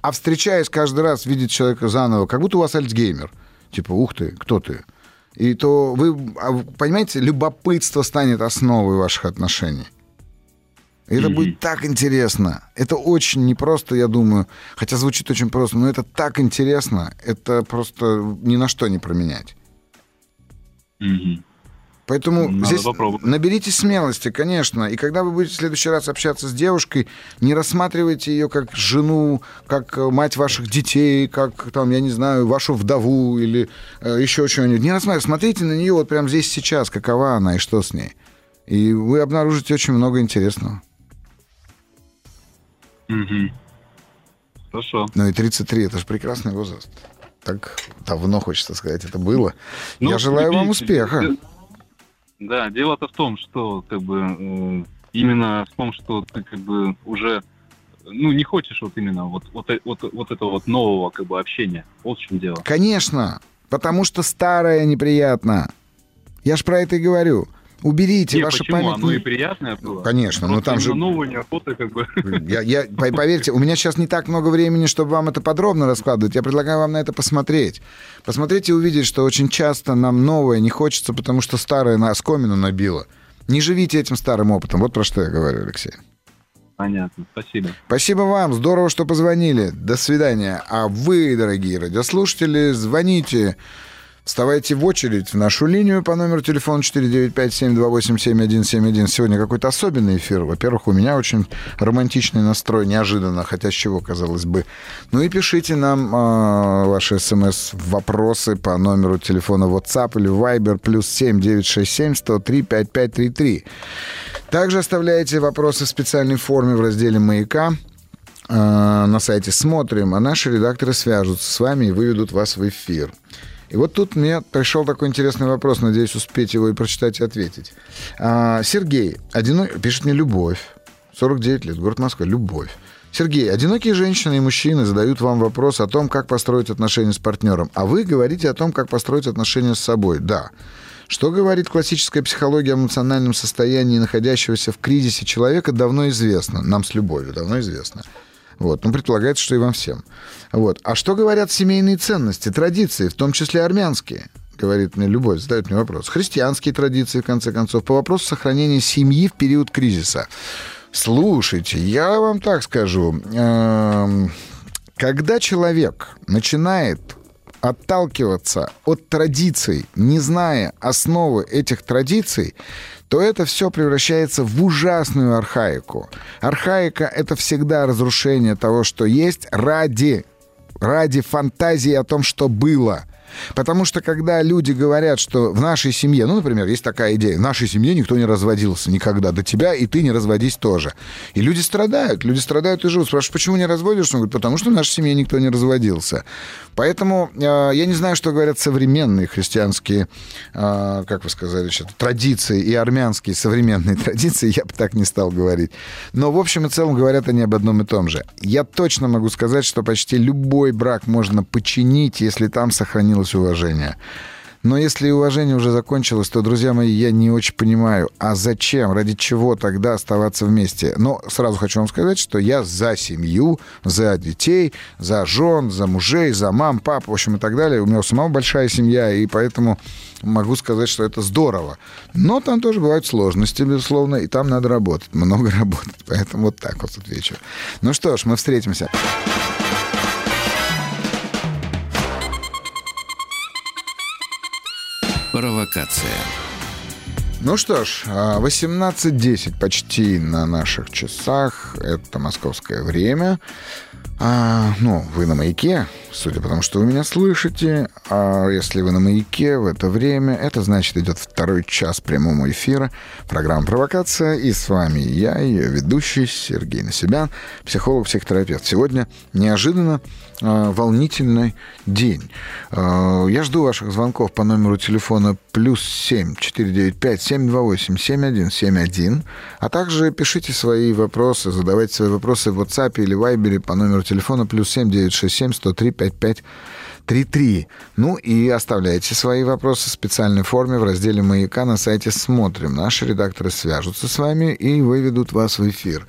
а встречаясь каждый раз, видеть человека заново, как будто у вас альцгеймер. Типа, ух ты, кто ты? И то вы, а, понимаете, любопытство станет основой ваших отношений. Это mm-hmm. будет так интересно. Это очень непросто, я думаю. Хотя звучит очень просто, но это так интересно. Это просто ни на что не променять. Mm-hmm. Поэтому Надо здесь попробовать. наберите смелости, конечно. И когда вы будете в следующий раз общаться с девушкой, не рассматривайте ее как жену, как мать ваших детей, как там, я не знаю, вашу вдову или э, еще что-нибудь. Не рассматривайте, смотрите на нее вот прямо здесь сейчас, какова она и что с ней. И вы обнаружите очень много интересного. Угу. Хорошо. Ну и 33 это же прекрасный возраст. Так давно, хочется сказать, это было. Ну, Я желаю вам успеха. Да, дело-то в том, что как бы э, именно в том, что ты как бы уже ну, не хочешь вот именно вот, вот, вот, вот этого вот нового как бы общения. Вот в чем дело. Конечно, потому что старое неприятно. Я ж про это и говорю. Уберите не, ваши почему? памятные... Оно и приятное было. Конечно, но там же... нового неохота как бы... Я, я, поверьте, у меня сейчас не так много времени, чтобы вам это подробно раскладывать. Я предлагаю вам на это посмотреть. Посмотреть и увидеть, что очень часто нам новое не хочется, потому что старое на оскомину набило. Не живите этим старым опытом. Вот про что я говорю, Алексей. Понятно. Спасибо. Спасибо вам. Здорово, что позвонили. До свидания. А вы, дорогие радиослушатели, звоните Вставайте в очередь в нашу линию по номеру телефона 495-728-7171. Сегодня какой-то особенный эфир. Во-первых, у меня очень романтичный настрой, неожиданно, хотя с чего, казалось бы. Ну и пишите нам э, ваши смс-вопросы по номеру телефона WhatsApp или Viber плюс 7 967 103 5533. Также оставляйте вопросы в специальной форме в разделе «Маяка» на сайте «Смотрим», а наши редакторы свяжутся с вами и выведут вас в эфир. И вот тут мне пришел такой интересный вопрос, надеюсь успеть его и прочитать и ответить. А, Сергей, одинок... пишет мне «Любовь». 49 лет, город Москва, «Любовь». Сергей, одинокие женщины и мужчины задают вам вопрос о том, как построить отношения с партнером, а вы говорите о том, как построить отношения с собой. Да. Что говорит классическая психология о эмоциональном состоянии находящегося в кризисе человека, давно известно. Нам с любовью давно известно. Вот. Ну, предполагается, что и вам всем. Вот. А что говорят семейные ценности, традиции, в том числе армянские? говорит мне Любовь, задает мне вопрос. Христианские традиции, в конце концов, по вопросу сохранения семьи в период кризиса. Слушайте, я вам так скажу. Эм, когда человек начинает отталкиваться от традиций, не зная основы этих традиций, то это все превращается в ужасную архаику. Архаика — это всегда разрушение того, что есть, ради, ради фантазии о том, что было. Потому что когда люди говорят, что в нашей семье, ну, например, есть такая идея, в нашей семье никто не разводился никогда до тебя, и ты не разводись тоже. И люди страдают, люди страдают и живут. Спрашивают, почему не разводишься? Он говорит, потому что в нашей семье никто не разводился. Поэтому э, я не знаю, что говорят современные христианские, э, как вы сказали, что традиции и армянские современные традиции, я бы так не стал говорить. Но в общем и целом говорят они об одном и том же. Я точно могу сказать, что почти любой брак можно починить, если там сохранилось сохранилось уважение. Но если уважение уже закончилось, то, друзья мои, я не очень понимаю, а зачем, ради чего тогда оставаться вместе? Но сразу хочу вам сказать, что я за семью, за детей, за жен, за мужей, за мам, пап, в общем, и так далее. У меня у самого большая семья, и поэтому могу сказать, что это здорово. Но там тоже бывают сложности, безусловно, и там надо работать, много работать. Поэтому вот так вот отвечу. Ну что ж, мы встретимся. Провокация. Ну что ж, 18.10 а, почти на наших часах. Это московское время. А, ну, вы на маяке, судя по тому, что вы меня слышите. А если вы на маяке в это время, это значит идет второй час прямого эфира. Программа «Провокация». И с вами я, ее ведущий Сергей Насибян, психолог-психотерапевт. Сегодня неожиданно э, волнительный день. Э, я жду ваших звонков по номеру телефона плюс 7 495 728 7171, а также пишите свои вопросы, задавайте свои вопросы в WhatsApp или Viber по номеру телефона плюс 7 967 103 55 33. Ну и оставляйте свои вопросы в специальной форме в разделе «Маяка» на сайте «Смотрим». Наши редакторы свяжутся с вами и выведут вас в эфир.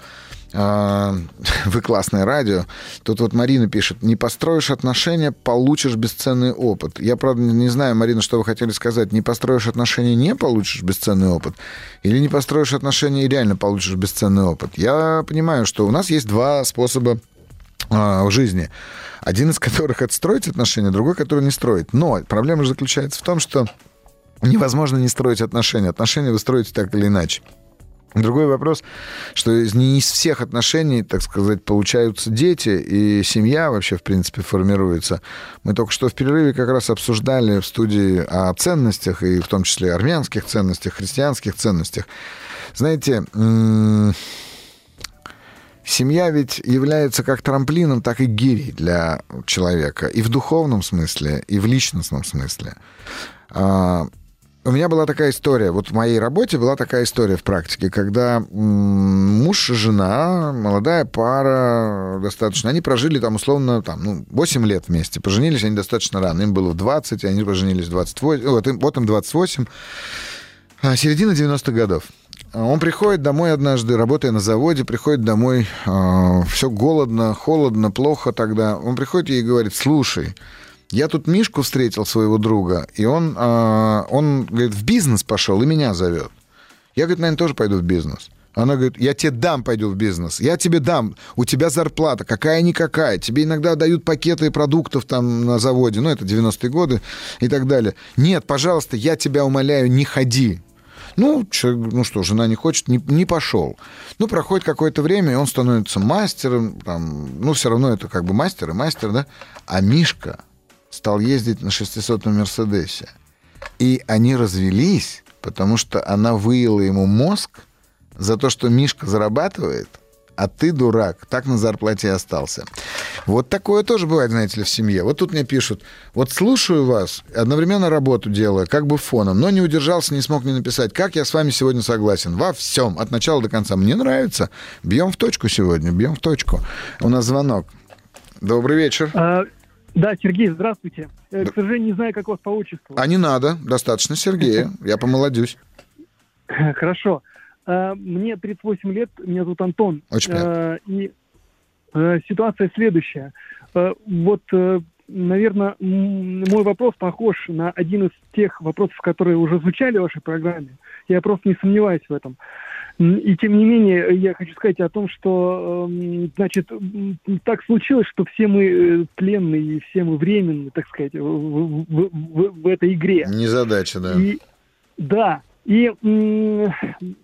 А, вы классное радио. Тут вот Марина пишет, не построишь отношения, получишь бесценный опыт. Я, правда, не знаю, Марина, что вы хотели сказать. Не построишь отношения, не получишь бесценный опыт? Или не построишь отношения и реально получишь бесценный опыт? Я понимаю, что у нас есть два способа в жизни. Один из которых это отношения, другой, который не строить. Но проблема же заключается в том, что невозможно не строить отношения. Отношения вы строите так или иначе. Другой вопрос, что не из всех отношений, так сказать, получаются дети, и семья вообще, в принципе, формируется. Мы только что в перерыве как раз обсуждали в студии о ценностях, и в том числе армянских ценностях, христианских ценностях. Знаете, Семья ведь является как трамплином, так и гирей для человека. И в духовном смысле, и в личностном смысле. А, у меня была такая история, вот в моей работе была такая история в практике, когда муж и жена, молодая пара достаточно, они прожили там условно там, ну, 8 лет вместе, поженились они достаточно рано, им было в 20, они поженились в 28, вот им, вот им 28, а, середина 90-х годов. Он приходит домой однажды, работая на заводе, приходит домой, э, все голодно, холодно, плохо тогда. Он приходит ей и говорит, слушай, я тут Мишку встретил, своего друга, и он, э, он говорит, в бизнес пошел и меня зовет. Я, говорит, наверное, тоже пойду в бизнес. Она говорит, я тебе дам, пойду в бизнес. Я тебе дам. У тебя зарплата, какая-никакая. Тебе иногда дают пакеты продуктов там на заводе. Ну, это 90-е годы и так далее. Нет, пожалуйста, я тебя умоляю, не ходи. Ну, человек, ну что, жена не хочет, не, не пошел. Ну, проходит какое-то время, и он становится мастером, там, ну, все равно это как бы мастер и мастер, да. А Мишка стал ездить на 600-м Мерседесе. И они развелись, потому что она выела ему мозг за то, что Мишка зарабатывает, а ты, дурак, так на зарплате остался. Вот такое тоже бывает, знаете ли, в семье. Вот тут мне пишут, вот слушаю вас, одновременно работу делаю, как бы фоном, но не удержался, не смог не написать, как я с вами сегодня согласен. Во всем, от начала до конца. Мне нравится. Бьем в точку сегодня, бьем в точку. У нас звонок. Добрый вечер. А, да, Сергей, здравствуйте. Э, да. К сожалению, не знаю, как у вас по отчеству. А не надо, достаточно Сергея. Я помолодюсь. Хорошо. Э, мне 38 лет, меня зовут Антон. Очень приятно. Э, и э, ситуация следующая. Вот, наверное, мой вопрос похож на один из тех вопросов, которые уже звучали в вашей программе. Я просто не сомневаюсь в этом. И тем не менее, я хочу сказать о том, что, эм, значит, так случилось, что все мы пленные, и все мы временные, так сказать, в, в, в, в этой игре. Не задача, да. И, да, и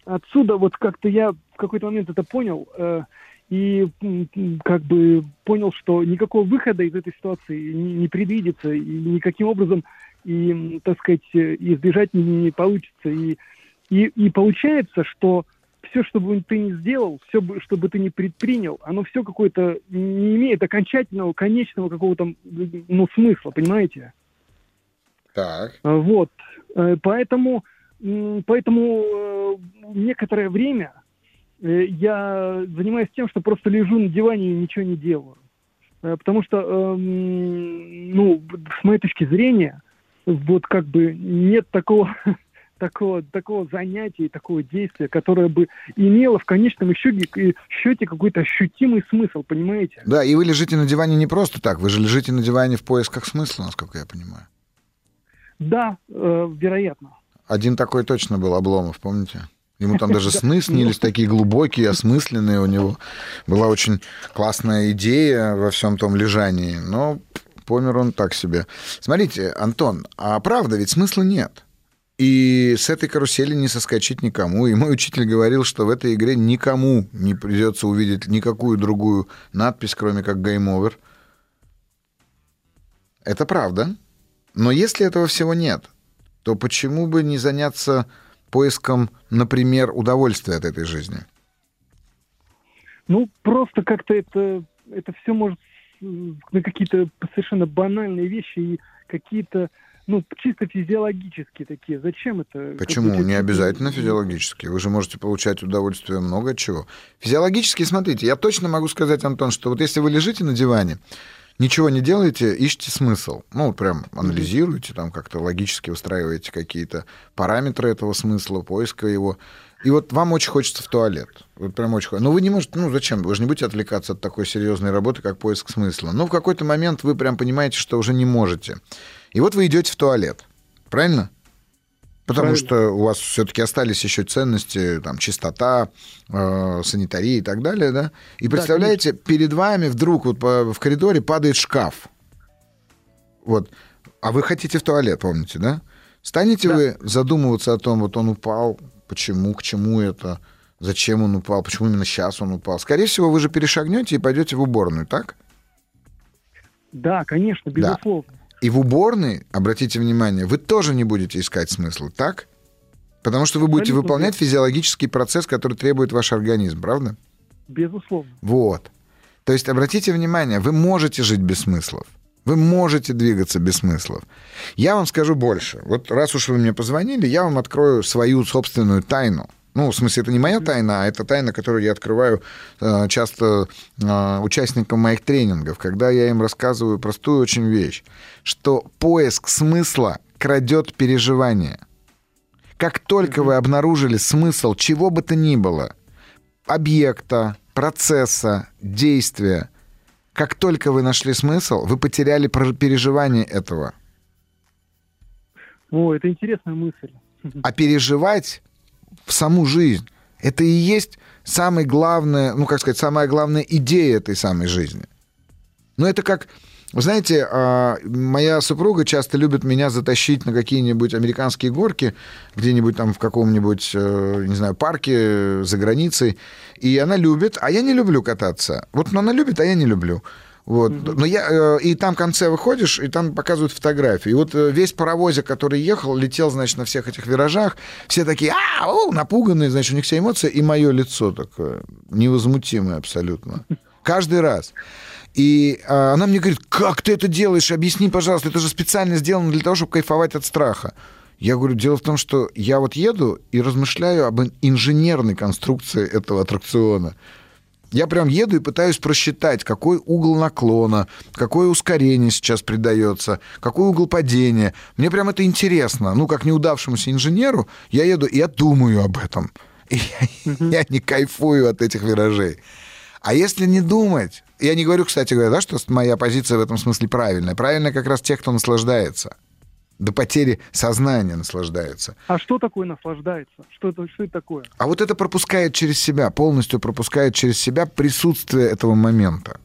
отсюда вот как-то я в какой-то момент это понял э, и как бы понял, что никакого выхода из этой ситуации не, не предвидится и никаким образом и, так сказать, избежать не, не получится. И, и, и получается, что все, что бы ты не сделал, все, что бы ты не предпринял, оно все какое-то не имеет окончательного, конечного какого-то ну, смысла, понимаете? Так. Вот. Э, поэтому Поэтому э, некоторое время э, я занимаюсь тем, что просто лежу на диване и ничего не делаю. Э, потому что, эм, ну, с моей точки зрения, вот как бы нет такого, такого, такого занятия, такого действия, которое бы имело в конечном счете, счете какой-то ощутимый смысл, понимаете? Да, и вы лежите на диване не просто так, вы же лежите на диване в поисках смысла, насколько я понимаю. Да, э, вероятно. Один такой точно был Обломов, помните? Ему там даже сны снились такие глубокие, осмысленные у него. Была очень классная идея во всем том лежании, но помер он так себе. Смотрите, Антон, а правда, ведь смысла нет. И с этой карусели не соскочить никому. И мой учитель говорил, что в этой игре никому не придется увидеть никакую другую надпись, кроме как «Game Over». Это правда. Но если этого всего нет, то почему бы не заняться поиском, например, удовольствия от этой жизни? Ну, просто как-то это, это все может на какие-то совершенно банальные вещи и какие-то ну, чисто физиологические такие. Зачем это? Почему? Не обязательно физиологические. Вы же можете получать удовольствие много от чего. Физиологически, смотрите, я точно могу сказать, Антон, что вот если вы лежите на диване, ничего не делаете, ищите смысл. Ну, прям анализируете, там как-то логически устраиваете какие-то параметры этого смысла, поиска его. И вот вам очень хочется в туалет. Вот прям очень хочется. Но вы не можете, ну зачем? Вы же не будете отвлекаться от такой серьезной работы, как поиск смысла. Но в какой-то момент вы прям понимаете, что уже не можете. И вот вы идете в туалет. Правильно? Потому Правильно. что у вас все-таки остались еще ценности, там, чистота, э, санитария и так далее, да? И представляете, да, перед вами вдруг вот в коридоре падает шкаф. Вот. А вы хотите в туалет, помните, да? Станете да. вы задумываться о том, вот он упал, почему, к чему это, зачем он упал, почему именно сейчас он упал? Скорее всего, вы же перешагнете и пойдете в уборную, так? Да, конечно, безусловно. И в уборной, обратите внимание, вы тоже не будете искать смысла, так? Потому что вы будете Абсолютно выполнять физиологический процесс, который требует ваш организм, правда? Безусловно. Вот. То есть, обратите внимание, вы можете жить без смыслов. Вы можете двигаться без смыслов. Я вам скажу больше. Вот раз уж вы мне позвонили, я вам открою свою собственную тайну. Ну, в смысле, это не моя тайна, а это тайна, которую я открываю э, часто э, участникам моих тренингов, когда я им рассказываю простую очень вещь, что поиск смысла крадет переживание. Как только вы обнаружили смысл чего бы то ни было, объекта, процесса, действия, как только вы нашли смысл, вы потеряли переживание этого. О, это интересная мысль. А переживать в саму жизнь. Это и есть самая главная, ну, как сказать, самая главная идея этой самой жизни. Но это как, знаете, а, моя супруга часто любит меня затащить на какие-нибудь американские горки, где-нибудь там в каком-нибудь, э, не знаю, парке за границей. И она любит, а я не люблю кататься. Вот она любит, а я не люблю. Вот. Mm-hmm. Но я, э, и там в конце выходишь, и там показывают фотографии. И вот э, весь паровозик, который ехал, летел, значит, на всех этих виражах. Все такие, а, о, напуганные, значит, у них все эмоции. И мое лицо такое невозмутимое абсолютно. Каждый раз. И а, она мне говорит, как ты это делаешь? Объясни, пожалуйста, это же специально сделано для того, чтобы кайфовать от страха. Я говорю, дело в том, что я вот еду и размышляю об инженерной конструкции этого аттракциона. Я прям еду и пытаюсь просчитать, какой угол наклона, какое ускорение сейчас придается, какой угол падения. Мне прям это интересно. Ну, как неудавшемуся инженеру, я еду и я думаю об этом. И я, я не кайфую от этих виражей. А если не думать, я не говорю, кстати говоря, да, что моя позиция в этом смысле правильная. Правильная как раз тех, кто наслаждается до потери сознания наслаждается. А что такое наслаждается? Что это, что это такое? А вот это пропускает через себя, полностью пропускает через себя присутствие этого момента.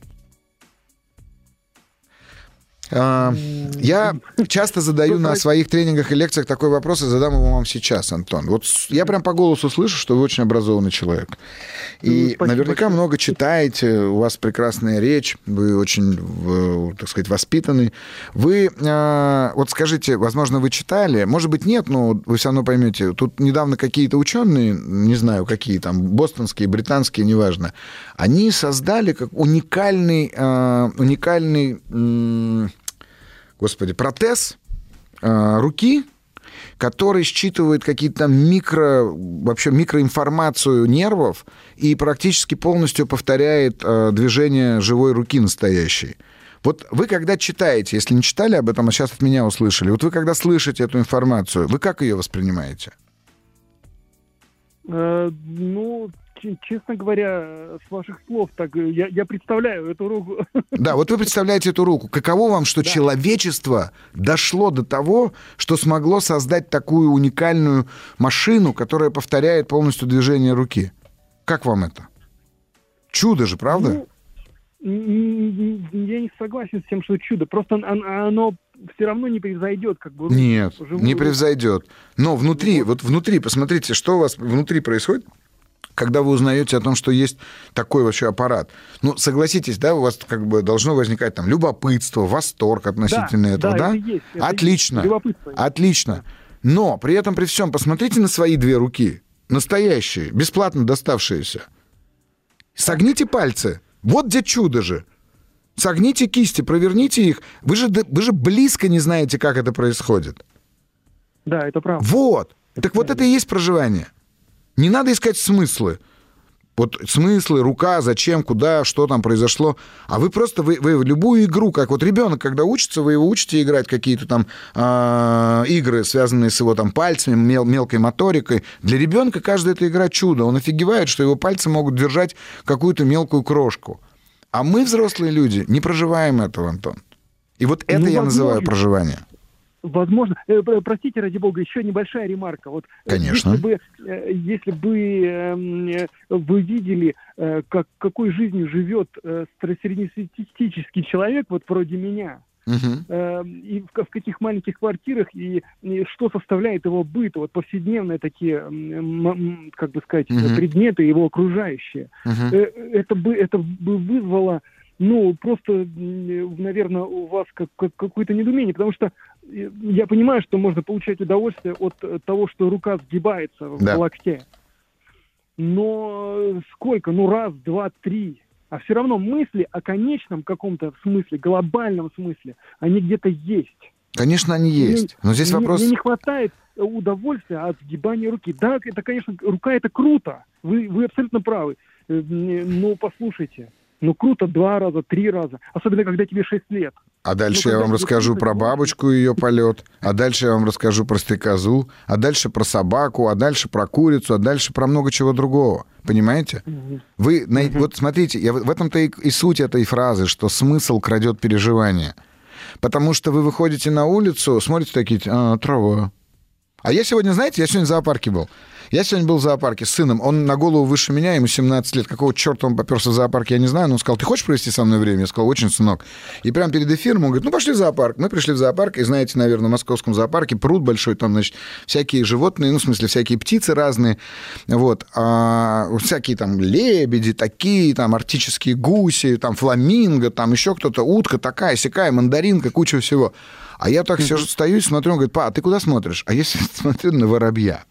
А, я часто задаю на своих тренингах и лекциях такой вопрос и задам его вам сейчас, Антон. Вот я прям по голосу слышу, что вы очень образованный человек. И ну, наверняка большое. много читаете, у вас прекрасная речь, вы очень, так сказать, воспитанный. Вы, а, вот скажите, возможно, вы читали, может быть, нет, но вы все равно поймете. Тут недавно какие-то ученые, не знаю, какие там, бостонские, британские, неважно, они создали как уникальный, а, уникальный господи, протез э, руки, который считывает какие-то микро, вообще микроинформацию нервов и практически полностью повторяет э, движение живой руки настоящей. Вот вы когда читаете, если не читали об этом, а сейчас от меня услышали, вот вы когда слышите эту информацию, вы как ее воспринимаете? Э, ну, честно говоря, с ваших слов, так я, я представляю эту руку. Да, вот вы представляете эту руку. Каково вам, что да. человечество дошло до того, что смогло создать такую уникальную машину, которая повторяет полностью движение руки? Как вам это? Чудо же, правда? Ну, я не согласен с тем, что чудо. Просто оно все равно не превзойдет, как бы. Нет, не превзойдет. Но внутри, вот внутри, посмотрите, что у вас внутри происходит когда вы узнаете о том, что есть такой вообще аппарат. Ну, согласитесь, да, у вас как бы должно возникать там любопытство, восторг относительно да, этого, да? да? Это есть, это Отлично. Есть. Отлично. Но при этом, при всем, посмотрите на свои две руки, настоящие, бесплатно доставшиеся. Согните пальцы. Вот где чудо же. Согните кисти, проверните их. Вы же, вы же близко не знаете, как это происходит. Да, это правда. Вот. Это так правда. вот это и есть проживание. Не надо искать смыслы. Вот смыслы, рука, зачем, куда, что там произошло. А вы просто, вы, вы любую игру, как вот ребенок, когда учится, вы его учите играть какие-то там э, игры, связанные с его там пальцами, мел, мелкой моторикой. Для ребенка каждая эта игра чудо. Он офигевает, что его пальцы могут держать какую-то мелкую крошку. А мы, взрослые люди, не проживаем этого, Антон. И вот это ну, я возможно. называю проживание. Возможно, э, простите, ради бога, еще небольшая ремарка. Вот, э, Конечно. Если бы, э, если бы э, вы видели, э, как, какой жизнью живет э, среднестатистический человек, вот вроде меня, Uh-huh. и в, в каких маленьких квартирах, и, и что составляет его быт, вот повседневные такие, м, как бы сказать, uh-huh. предметы, его окружающие. Uh-huh. Это, бы, это бы вызвало ну, просто, наверное, у вас как, как, какое-то недоумение, потому что я понимаю, что можно получать удовольствие от того, что рука сгибается да. в локте. Но сколько? Ну, раз, два, три. А все равно мысли о конечном каком-то смысле, глобальном смысле, они где-то есть. Конечно, они есть. Но здесь мне, вопрос... Мне не хватает удовольствия от сгибания руки. Да, это, конечно, рука это круто. Вы, вы абсолютно правы. Э, но послушайте, ну круто два раза, три раза. Особенно, когда тебе шесть лет. А дальше ну, я вам расскажу про бабочку и ее полет, а дальше я вам расскажу про стрекозу, а дальше про собаку, а дальше про курицу, а дальше про много чего другого. Понимаете? Вы, угу. вот смотрите, я, в этом-то и, и суть этой фразы, что смысл крадет переживания. Потому что вы выходите на улицу, смотрите такие, а, трава. А я сегодня, знаете, я сегодня в зоопарке был. Я сегодня был в зоопарке с сыном. Он на голову выше меня, ему 17 лет. Какого черта он поперся в зоопарк, я не знаю. Но он сказал, ты хочешь провести со мной время? Я сказал, очень, сынок. И прямо перед эфиром он говорит, ну, пошли в зоопарк. Мы пришли в зоопарк, и знаете, наверное, в московском зоопарке пруд большой, там, значит, всякие животные, ну, в смысле, всякие птицы разные, вот, а, всякие там лебеди такие, там, арктические гуси, там, фламинго, там, еще кто-то, утка такая, сякая, мандаринка, куча всего. А я так все стою и смотрю, он говорит, па, а ты куда смотришь? А я смотрю на воробья.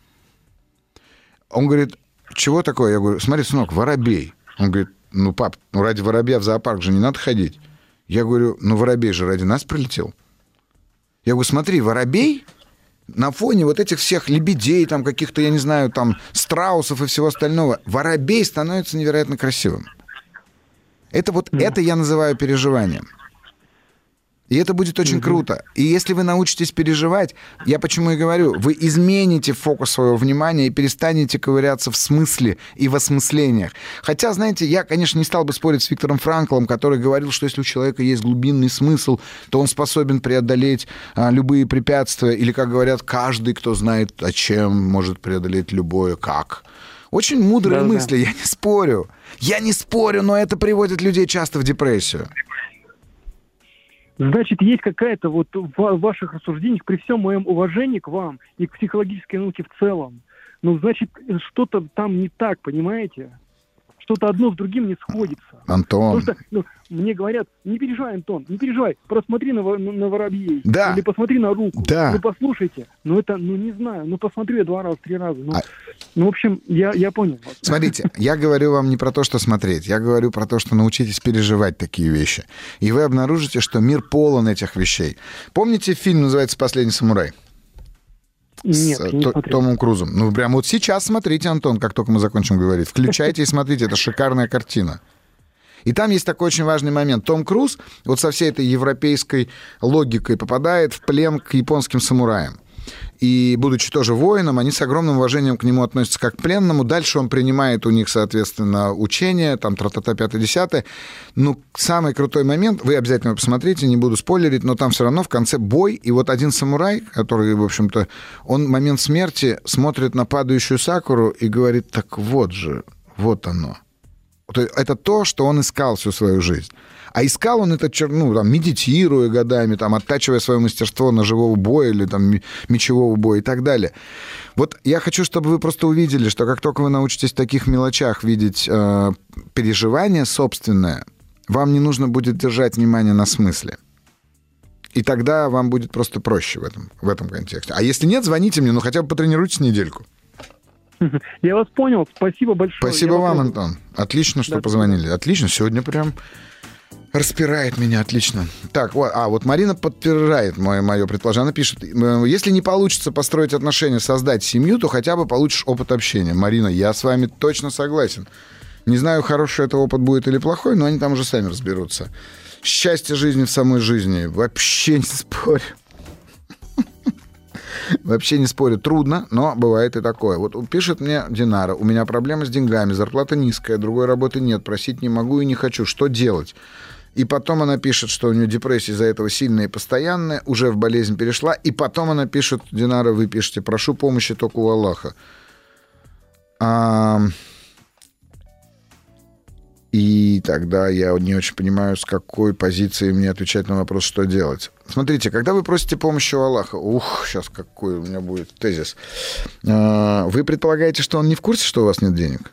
Он говорит, чего такое? Я говорю, смотри, сынок, воробей. Он говорит, ну, пап, ну ради воробья в зоопарк же не надо ходить. Я говорю, ну воробей же ради нас прилетел. Я говорю, смотри, воробей на фоне вот этих всех лебедей, там каких-то, я не знаю, там страусов и всего остального, воробей становится невероятно красивым. Это вот, mm. это я называю переживанием. И это будет очень угу. круто. И если вы научитесь переживать, я почему и говорю, вы измените фокус своего внимания и перестанете ковыряться в смысле и в осмыслениях. Хотя, знаете, я, конечно, не стал бы спорить с Виктором Франклом, который говорил, что если у человека есть глубинный смысл, то он способен преодолеть а, любые препятствия. Или, как говорят, каждый, кто знает, о чем, может преодолеть любое как. Очень мудрые да, мысли, да. я не спорю. Я не спорю, но это приводит людей часто в депрессию. Значит, есть какая-то вот в ваших рассуждениях, при всем моем уважении к вам и к психологической науке в целом, ну, значит, что-то там не так, понимаете? Что-то одно с другим не сходится. Антон. Потому что ну, мне говорят, не переживай, Антон, не переживай, просмотри на, на, на воробьей. Да. Или посмотри на руку. Да. Ну, послушайте. Ну, это, ну, не знаю, ну, посмотрю я два раза, три раза. Ну, а... ну в общем, я, я понял. Смотрите, я говорю вам не про то, что смотреть, я говорю про то, что научитесь переживать такие вещи. И вы обнаружите, что мир полон этих вещей. Помните, фильм называется «Последний самурай»? Нет, с не то, Томом Крузом. Ну, прямо вот сейчас смотрите, Антон, как только мы закончим говорить. Включайте и смотрите, это шикарная картина. И там есть такой очень важный момент. Том Круз вот со всей этой европейской логикой попадает в плен к японским самураям. И, будучи тоже воином, они с огромным уважением к нему относятся как к пленному. Дальше он принимает у них, соответственно, учение, там, тра-та-та, пятое-десятое. Ну, самый крутой момент, вы обязательно посмотрите, не буду спойлерить, но там все равно в конце бой, и вот один самурай, который, в общем-то, он в момент смерти смотрит на падающую сакуру и говорит, так вот же, вот оно. Это то, что он искал всю свою жизнь. А искал он это, ну, там, медитируя годами, там, оттачивая свое мастерство ножевого боя или там, мечевого боя и так далее. Вот я хочу, чтобы вы просто увидели, что как только вы научитесь в таких мелочах видеть э, переживание собственное, вам не нужно будет держать внимание на смысле. И тогда вам будет просто проще в этом, в этом контексте. А если нет, звоните мне, ну хотя бы потренируйтесь недельку. Я вас понял. Спасибо большое. Спасибо Я вам, Антон. Отлично, что да, позвонили. Отлично. Сегодня прям Распирает меня, отлично. Так, вот, а вот Марина подтверждает мое, мое предположение. Она пишет, «Э, если не получится построить отношения, создать семью, то хотя бы получишь опыт общения. Марина, я с вами точно согласен. Не знаю, хороший это опыт будет или плохой, но они там уже сами разберутся. Счастье жизни в самой жизни. Вообще не спорю. Вообще не спорю, трудно, но бывает и такое. Вот пишет мне Динара, у меня проблемы с деньгами, зарплата низкая, другой работы нет, просить не могу и не хочу. Что делать? И потом она пишет, что у нее депрессия из-за этого сильная и постоянная, уже в болезнь перешла. И потом она пишет, Динара, вы пишете, прошу помощи только у Аллаха. А... И тогда я не очень понимаю, с какой позиции мне отвечать на вопрос, что делать. Смотрите, когда вы просите помощи у Аллаха, ух, сейчас какой у меня будет тезис, а, вы предполагаете, что он не в курсе, что у вас нет денег?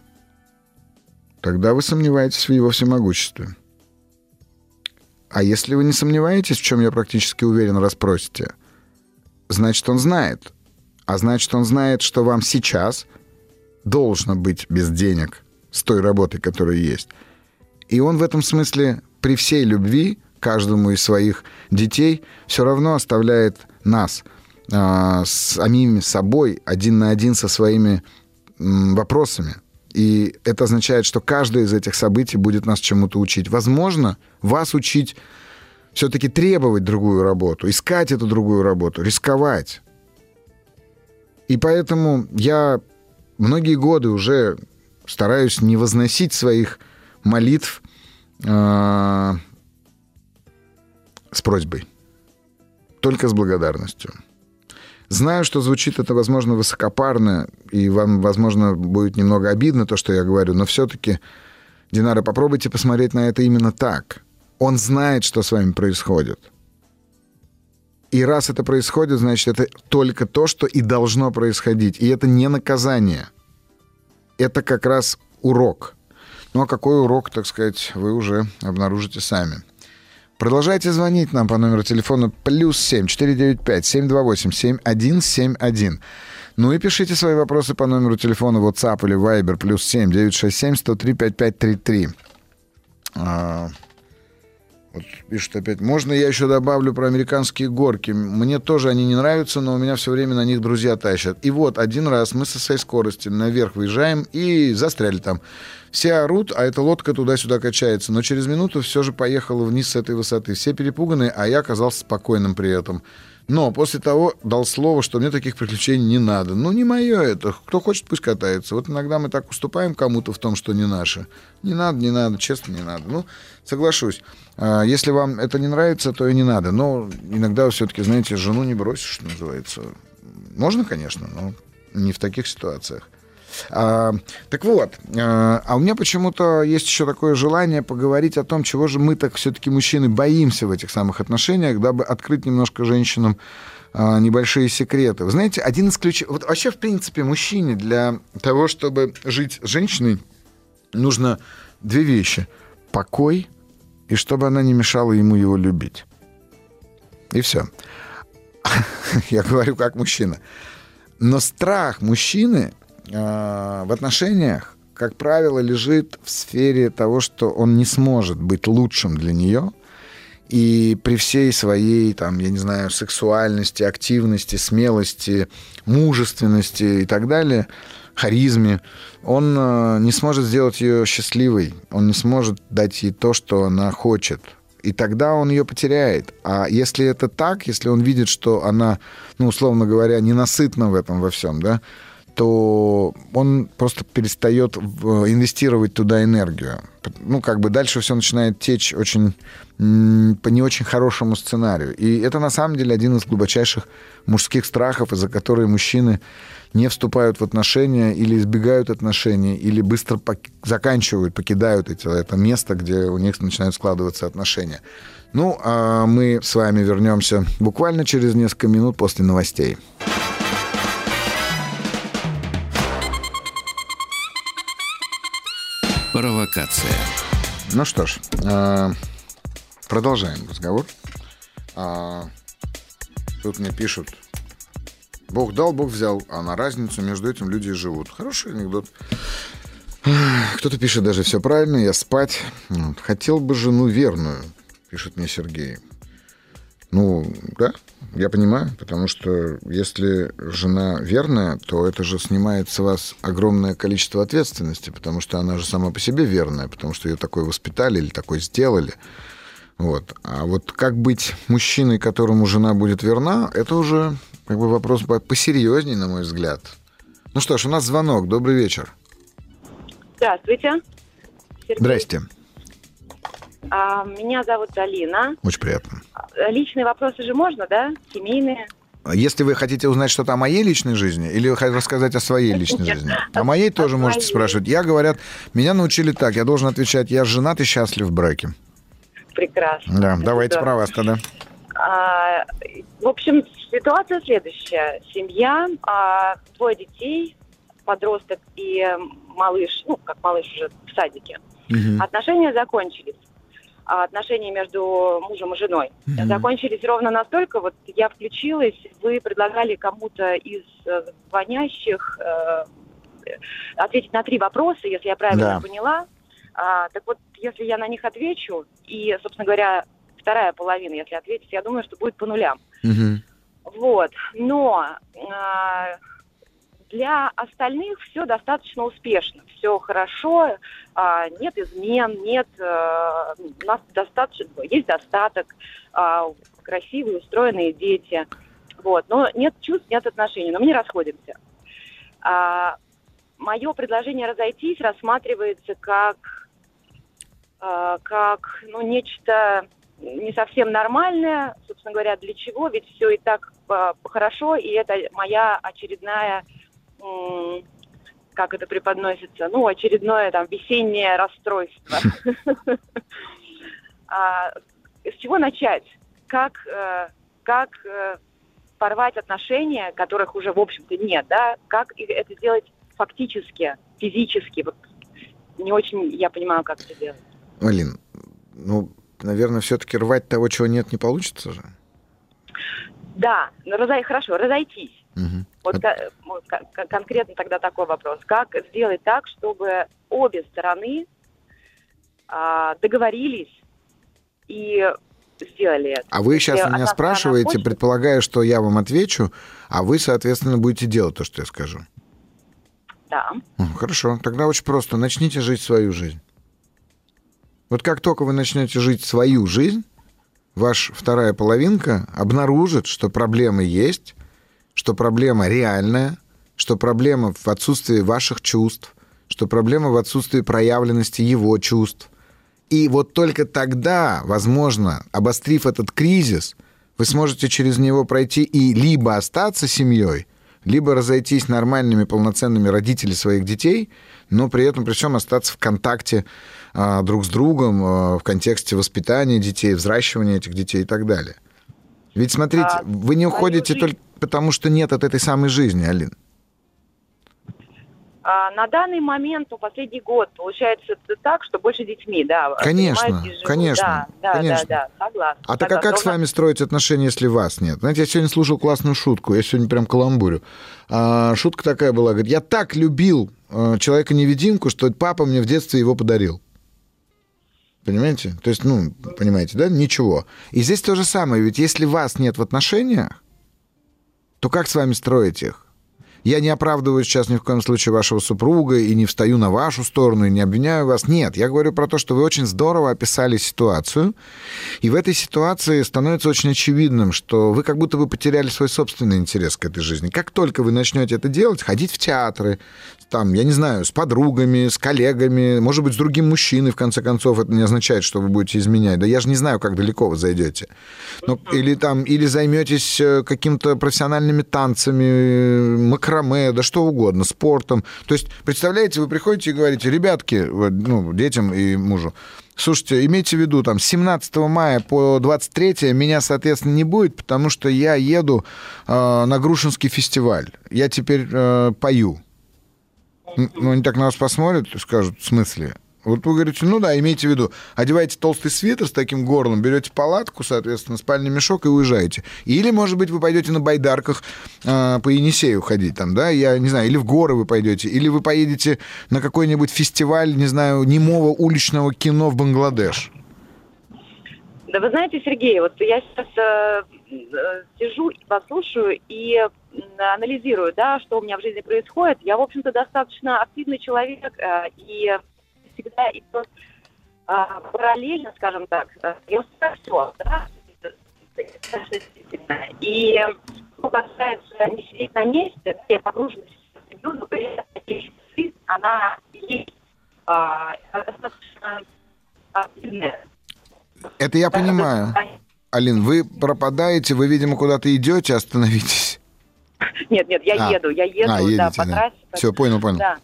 Тогда вы сомневаетесь в его всемогуществе. А если вы не сомневаетесь, в чем я практически уверен, расспросите, значит, он знает. А значит, он знает, что вам сейчас должно быть без денег с той работой, которая есть. И он в этом смысле при всей любви каждому из своих детей все равно оставляет нас э, самими собой один на один со своими э, вопросами. И это означает, что каждое из этих событий будет нас чему-то учить. Возможно, вас учить все-таки требовать другую работу, искать эту другую работу, рисковать. И поэтому я многие годы уже стараюсь не возносить своих молитв э, с просьбой, только с благодарностью. Знаю, что звучит это, возможно, высокопарно, и вам, возможно, будет немного обидно то, что я говорю, но все-таки, Динара, попробуйте посмотреть на это именно так. Он знает, что с вами происходит. И раз это происходит, значит, это только то, что и должно происходить. И это не наказание. Это как раз урок. Ну а какой урок, так сказать, вы уже обнаружите сами. Продолжайте звонить нам по номеру телефона плюс 7 495 728 7171. Ну и пишите свои вопросы по номеру телефона WhatsApp или Viber плюс 7 967 103 5533. А, вот пишут опять, можно я еще добавлю про американские горки? Мне тоже они не нравятся, но у меня все время на них друзья тащат. И вот один раз мы со своей скорости наверх выезжаем и застряли там. Все орут, а эта лодка туда-сюда качается. Но через минуту все же поехала вниз с этой высоты. Все перепуганы, а я оказался спокойным при этом. Но после того дал слово, что мне таких приключений не надо. Ну, не мое это. Кто хочет, пусть катается. Вот иногда мы так уступаем кому-то в том, что не наше. Не надо, не надо, честно, не надо. Ну, соглашусь. А, если вам это не нравится, то и не надо. Но иногда все-таки, знаете, жену не бросишь, называется. Можно, конечно, но не в таких ситуациях. А, так вот, а, а у меня почему-то есть еще такое желание поговорить о том, чего же мы так все-таки мужчины боимся в этих самых отношениях, дабы открыть немножко женщинам а, небольшие секреты. Вы знаете, один из ключей... Вот вообще, в принципе, мужчине для того, чтобы жить с женщиной, нужно две вещи. Покой и чтобы она не мешала ему его любить. И все. Я говорю как мужчина. Но страх мужчины э, в отношениях, как правило, лежит в сфере того, что он не сможет быть лучшим для нее, и при всей своей, там, я не знаю, сексуальности, активности, смелости, мужественности и так далее, харизме, он э, не сможет сделать ее счастливой, он не сможет дать ей то, что она хочет. И тогда он ее потеряет. А если это так, если он видит, что она, ну, условно говоря, ненасытна в этом во всем, да, то он просто перестает инвестировать туда энергию. Ну, как бы дальше все начинает течь очень по не очень хорошему сценарию. И это на самом деле один из глубочайших мужских страхов, из-за которых мужчины не вступают в отношения или избегают отношений, или быстро пок- заканчивают, покидают эти, это место, где у них начинают складываться отношения. Ну, а мы с вами вернемся буквально через несколько минут после новостей. Провокация. Ну что ж, а, продолжаем разговор. А, тут мне пишут, Бог дал, Бог взял, а на разницу между этим люди живут. Хороший анекдот. Кто-то пишет даже все правильно, я спать. Хотел бы жену верную, пишет мне Сергей. Ну, да, я понимаю, потому что если жена верная, то это же снимает с вас огромное количество ответственности, потому что она же сама по себе верная, потому что ее такой воспитали или такой сделали. Вот. А вот как быть мужчиной, которому жена будет верна, это уже как бы вопрос посерьезнее, на мой взгляд. Ну что ж, у нас звонок. Добрый вечер. Здравствуйте. Сергей. Здрасте. А, меня зовут Алина. Очень приятно. Личные вопросы же можно, да? Семейные. Если вы хотите узнать что-то о моей личной жизни или рассказать о своей личной жизни, о моей тоже можете спрашивать. Я, говорят, меня научили так, я должен отвечать, я женат и счастлив в браке. Прекрасно. Да, давайте про вас тогда. А, в общем, ситуация следующая. Семья, а, двое детей, подросток и малыш, ну, как малыш уже в садике. Угу. Отношения закончились. А отношения между мужем и женой угу. закончились ровно настолько, вот я включилась, вы предлагали кому-то из э, звонящих э, ответить на три вопроса, если я правильно да. поняла. А, так вот, если я на них отвечу, и, собственно говоря, вторая половина, если ответить, я думаю, что будет по нулям. Угу. Вот. Но а, для остальных все достаточно успешно, все хорошо, а, нет измен, нет, а, у нас достаточно, есть достаток, а, красивые, устроенные дети, вот, но нет чувств, нет отношений, но мы не расходимся. А, мое предложение разойтись рассматривается как, а, как ну, нечто не совсем нормальное, собственно говоря, для чего, ведь все и так а, хорошо, и это моя очередная как это преподносится, ну, очередное там весеннее расстройство. А, с чего начать? Как, э, как э, порвать отношения, которых уже, в общем-то, нет, да? Как это сделать фактически, физически? Вот не очень я понимаю, как это делать. Алин, ну, наверное, все-таки рвать того, чего нет, не получится же? Да, ну, разой, хорошо, разойтись. Угу. Вот конкретно тогда такой вопрос. Как сделать так, чтобы обе стороны а, договорились и сделали это? А вы сейчас меня спрашиваете, хочет... предполагая, что я вам отвечу, а вы, соответственно, будете делать то, что я скажу. Да. Хорошо, тогда очень просто. Начните жить свою жизнь. Вот как только вы начнете жить свою жизнь, ваша вторая половинка обнаружит, что проблемы есть, что проблема реальная, что проблема в отсутствии ваших чувств, что проблема в отсутствии проявленности его чувств. И вот только тогда, возможно, обострив этот кризис, вы сможете через него пройти и либо остаться семьей, либо разойтись нормальными, полноценными родителями своих детей, но при этом при всем остаться в контакте а, друг с другом, а, в контексте воспитания детей, взращивания этих детей и так далее. Ведь смотрите, а, вы не уходите только потому, что нет от этой самой жизни, Алин. А, на данный момент, ну, последний год, получается так, что больше детьми, да. Конечно, конечно. Да, да, конечно. да, да, согласна. А так а как с вами строить отношения, если вас нет? Знаете, я сегодня слушал классную шутку, я сегодня прям каламбурю. А, шутка такая была, говорит, я так любил а, человека-невидимку, что папа мне в детстве его подарил. Понимаете? То есть, ну, понимаете, да? Ничего. И здесь то же самое. Ведь если вас нет в отношениях, то как с вами строить их? Я не оправдываю сейчас ни в коем случае вашего супруга и не встаю на вашу сторону и не обвиняю вас. Нет, я говорю про то, что вы очень здорово описали ситуацию. И в этой ситуации становится очень очевидным, что вы как будто бы потеряли свой собственный интерес к этой жизни. Как только вы начнете это делать, ходить в театры, там, я не знаю, с подругами, с коллегами, может быть, с другим мужчиной, в конце концов, это не означает, что вы будете изменять. Да я же не знаю, как далеко вы зайдете. Ну, или там, или займетесь э, каким-то профессиональными танцами, макро макраме, да что угодно, спортом. То есть, представляете, вы приходите и говорите, ребятки, ну, детям и мужу, Слушайте, имейте в виду, там, с 17 мая по 23 меня, соответственно, не будет, потому что я еду э, на Грушинский фестиваль. Я теперь э, пою. Ну, они так на вас посмотрят и скажут, в смысле? Вот вы говорите, ну да, имейте в виду, одеваете толстый свитер с таким горлом, берете палатку, соответственно, спальный мешок и уезжаете. Или, может быть, вы пойдете на байдарках э, по Енисею ходить там, да, я не знаю, или в горы вы пойдете, или вы поедете на какой-нибудь фестиваль, не знаю, немого уличного кино в Бангладеш. Да вы знаете, Сергей, вот я сейчас э, э, сижу и послушаю и анализирую, да, что у меня в жизни происходит. Я, в общем-то, достаточно активный человек э, и всегда идет э, параллельно, скажем так. Я успеваю все, да, и что касается не сидеть на месте, я погружена в но при этом она есть э, достаточно активная. Это я понимаю. Алин, вы пропадаете, вы, видимо, куда-то идете, остановитесь. Нет, нет, я а. еду, я еду, а, едете, да, по да. трассе. Все, понял, понял. Да.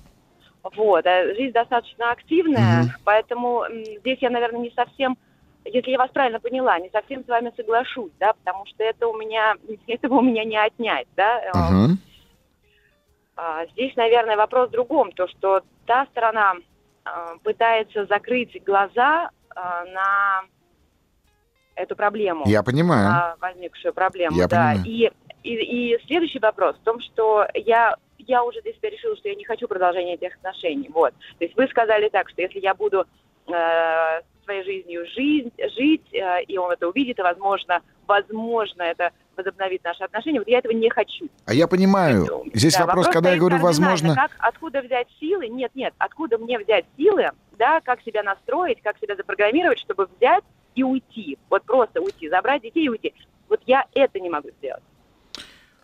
Вот, а жизнь достаточно активная, угу. поэтому здесь я, наверное, не совсем, если я вас правильно поняла, не совсем с вами соглашусь, да, потому что это у меня, этого у меня не отнять, да. Угу. А, здесь, наверное, вопрос в другом, то, что та сторона а, пытается закрыть глаза а, на эту проблему. Я понимаю. Возникшую проблему, я да. Понимаю. И, и, и следующий вопрос в том, что я я уже для себя решила, что я не хочу продолжения этих отношений. Вот. То есть вы сказали так, что если я буду э, своей жизнью жить, жить э, и он это увидит, и, возможно, возможно, это возобновит наши отношения. Вот я этого не хочу. А я понимаю. Здесь да, вопрос, вопрос, когда я говорю «возможно...» как, Откуда взять силы? Нет, нет. Откуда мне взять силы, да, как себя настроить, как себя запрограммировать, чтобы взять и уйти. Вот просто уйти, забрать детей и уйти. Вот я это не могу сделать.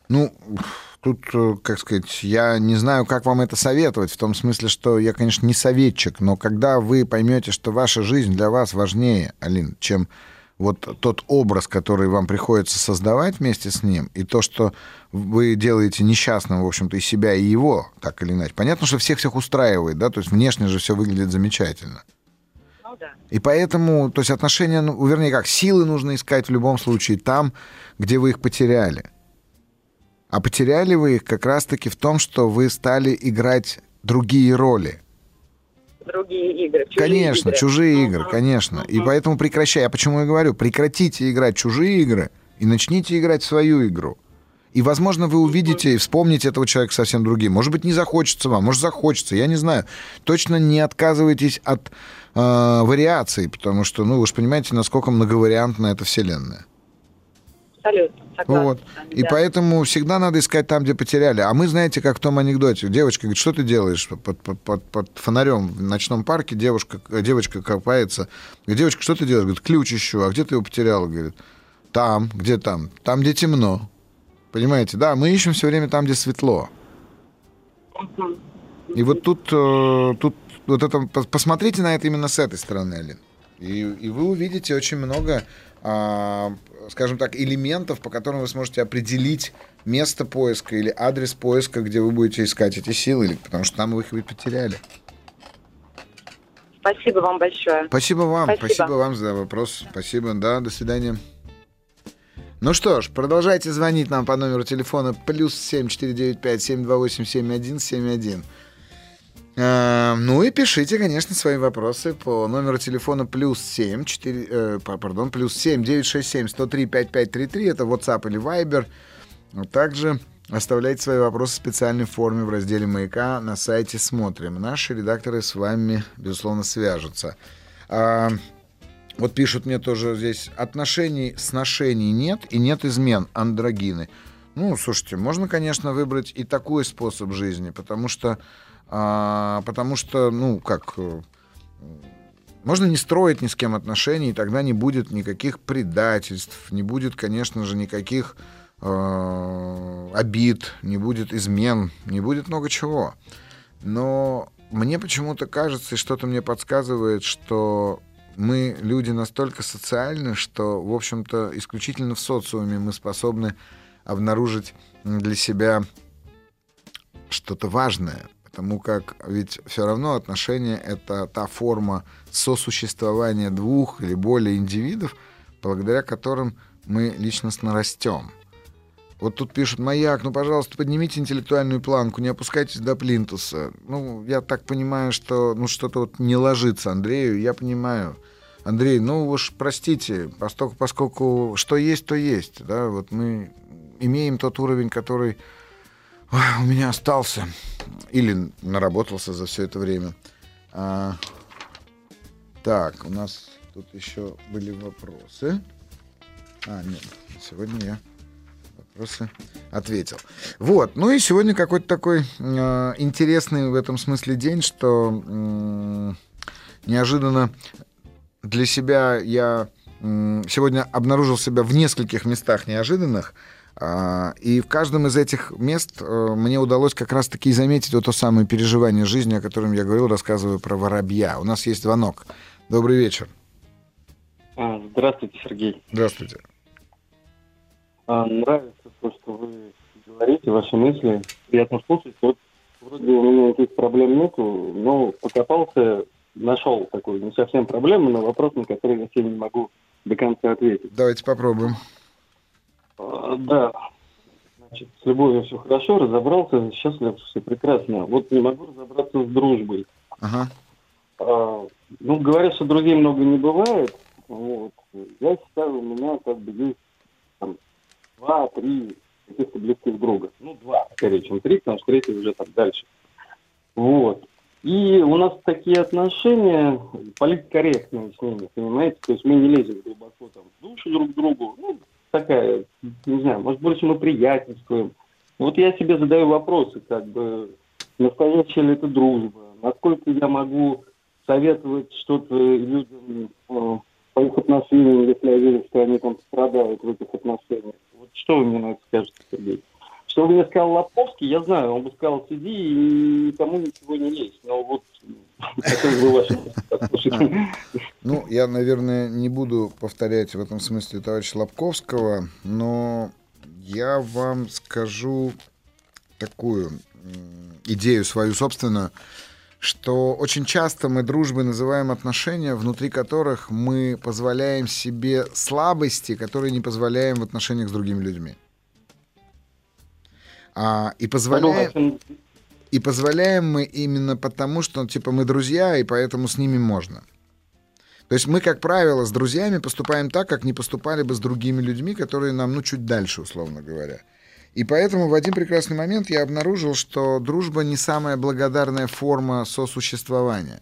Ну, тут, э, как сказать, я не знаю, как вам это советовать, в том смысле, что я, конечно, не советчик, но когда вы поймете, что ваша жизнь для вас важнее, Алин, чем вот тот образ, который вам приходится создавать вместе с ним, и то, что вы делаете несчастным, в общем-то, и себя, и его, так или иначе. Понятно, что всех всех устраивает, да, то есть внешне же все выглядит замечательно. Ну да. И поэтому, то есть отношения, ну, вернее как, силы нужно искать в любом случае там, где вы их потеряли. А потеряли вы их как раз-таки в том, что вы стали играть другие роли. Другие игры. Чужие конечно, игры. чужие игры, конечно. И поэтому прекращай. Я почему и говорю, прекратите играть чужие игры и начните играть свою игру. И, возможно, вы увидите и вспомните этого человека совсем другим. Может быть, не захочется вам, может, захочется, я не знаю. Точно не отказывайтесь от э, вариаций, потому что, ну, вы же понимаете, насколько многовариантна эта вселенная абсолютно. Согласна. Вот. И поэтому всегда надо искать там, где потеряли. А мы, знаете, как в том анекдоте. Девочка говорит, что ты делаешь под, под, под, под фонарем в ночном парке? Девушка, девочка копается. Говорит, девочка, что ты делаешь? Говорит, ключ ищу. А где ты его потеряла? Говорит, там. Где там? Там, где темно. Понимаете? Да, мы ищем все время там, где светло. И вот тут, э, тут вот это, посмотрите на это именно с этой стороны, Алин. И, и вы увидите очень много а, скажем так, элементов, по которым вы сможете определить место поиска или адрес поиска, где вы будете искать эти силы, потому что там вы их вы потеряли. Спасибо вам большое. Спасибо вам. Спасибо, Спасибо вам за вопрос. Спасибо. Да, до свидания. Ну что ж, продолжайте звонить нам по номеру телефона плюс 7495 728 7171. Э, ну и пишите, конечно, свои вопросы по номеру телефона плюс 7, 4, э, пардон, плюс 7 967 103 5533, это WhatsApp или Viber. Также оставляйте свои вопросы в специальной форме в разделе «Маяка» на сайте «Смотрим». Наши редакторы с вами, безусловно, свяжутся. А, вот пишут мне тоже здесь, отношений, сношений нет и нет измен, андрогины. Ну, слушайте, можно, конечно, выбрать и такой способ жизни, потому что а, потому что, ну, как, э, можно не строить ни с кем отношений, и тогда не будет никаких предательств, не будет, конечно же, никаких э, обид, не будет измен, не будет много чего. Но мне почему-то кажется, и что-то мне подсказывает, что мы люди настолько социальны, что, в общем-то, исключительно в социуме мы способны обнаружить для себя что-то важное — Потому как ведь все равно отношения — это та форма сосуществования двух или более индивидов, благодаря которым мы личностно растем. Вот тут пишут, маяк, ну, пожалуйста, поднимите интеллектуальную планку, не опускайтесь до плинтуса. Ну, я так понимаю, что ну, что-то вот не ложится Андрею, я понимаю. Андрей, ну уж простите, поскольку, поскольку что есть, то есть. Да? Вот мы имеем тот уровень, который у меня остался или наработался за все это время. А, так, у нас тут еще были вопросы. А, нет, сегодня я вопросы ответил. Вот, ну и сегодня какой-то такой э, интересный в этом смысле день, что э, неожиданно для себя я э, сегодня обнаружил себя в нескольких местах неожиданных, э, и в каждом из этих мест э, мне удалось как раз-таки заметить вот то самое переживание жизни, о котором я говорил, рассказывая про воробья. У нас есть звонок. Добрый вечер. А, здравствуйте, Сергей. Здравствуйте. А, нравится то, что вы говорите, ваши мысли. Приятно слушать. Вот вроде у меня никаких проблем нету, но покопался, нашел такую не совсем проблему, но вопрос, на который я сегодня не могу до конца ответить. Давайте попробуем. А, да. Значит, с любовью все хорошо, разобрался, счастлив, все прекрасно. Вот не могу разобраться с дружбой. Ага. А, ну, говорят, что друзей много не бывает. Вот. Я считаю, у меня как бы есть там, два-три каких-то близких друга. Ну, два, скорее, чем три, потому что третий уже так дальше. Вот. И у нас такие отношения политкорректные с ними, понимаете? То есть мы не лезем глубоко там в душу друг другу. Ну, такая, не знаю, может, больше мы приятельствуем. Вот я себе задаю вопросы, как бы, настоящая ли это дружба, насколько я могу советовать что-то людям э, по их отношениям, если я вижу, что они там страдают в этих отношениях. Вот что вы мне на это скажете, Сергей? Что бы мне сказал Лобковский, я знаю, он бы сказал, сиди и никому ничего не лезь. Но вот Ну, я, наверное, не буду повторять в этом смысле товарища Лобковского, но я вам скажу такую идею свою собственную, что очень часто мы дружбой называем отношения, внутри которых мы позволяем себе слабости, которые не позволяем в отношениях с другими людьми. А, и позволяем... И позволяем мы именно потому, что, типа, мы друзья, и поэтому с ними можно. То есть мы, как правило, с друзьями поступаем так, как не поступали бы с другими людьми, которые нам, ну, чуть дальше, условно говоря. И поэтому в один прекрасный момент я обнаружил, что дружба не самая благодарная форма сосуществования.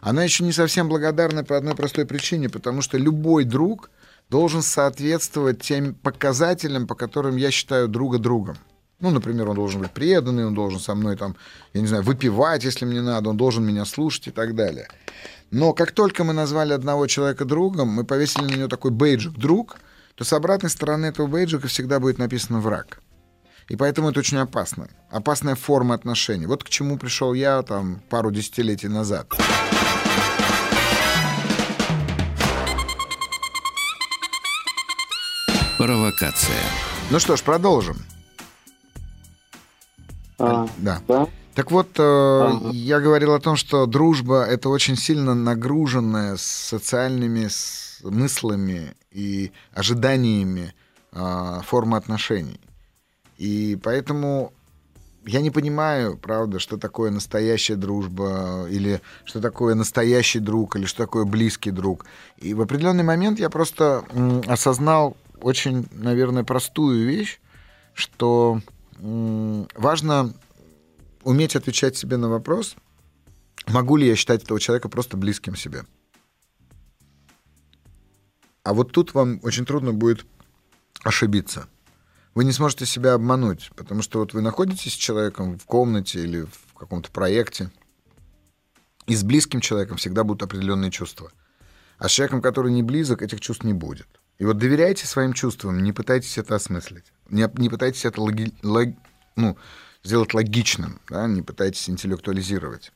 Она еще не совсем благодарна по одной простой причине, потому что любой друг должен соответствовать тем показателям, по которым я считаю друга другом. Ну, например, он должен быть преданный, он должен со мной там, я не знаю, выпивать, если мне надо, он должен меня слушать и так далее. Но как только мы назвали одного человека другом, мы повесили на него такой бейджик «друг», то с обратной стороны этого бейджика всегда будет написано «враг». И поэтому это очень опасно. Опасная форма отношений. Вот к чему пришел я там пару десятилетий назад. Провокация. Ну что ж, продолжим. А, да. да. Так вот, э, ага. я говорил о том, что дружба это очень сильно нагруженная социальными смыслами и ожиданиями э, форма отношений. И поэтому я не понимаю, правда, что такое настоящая дружба, или что такое настоящий друг, или что такое близкий друг. И в определенный момент я просто осознал очень, наверное, простую вещь, что важно уметь отвечать себе на вопрос, могу ли я считать этого человека просто близким себе. А вот тут вам очень трудно будет ошибиться вы не сможете себя обмануть, потому что вот вы находитесь с человеком в комнате или в каком-то проекте, и с близким человеком всегда будут определенные чувства. А с человеком, который не близок, этих чувств не будет. И вот доверяйте своим чувствам, не пытайтесь это осмыслить. Не, не пытайтесь это логи, лог, ну, сделать логичным, да? не пытайтесь интеллектуализировать.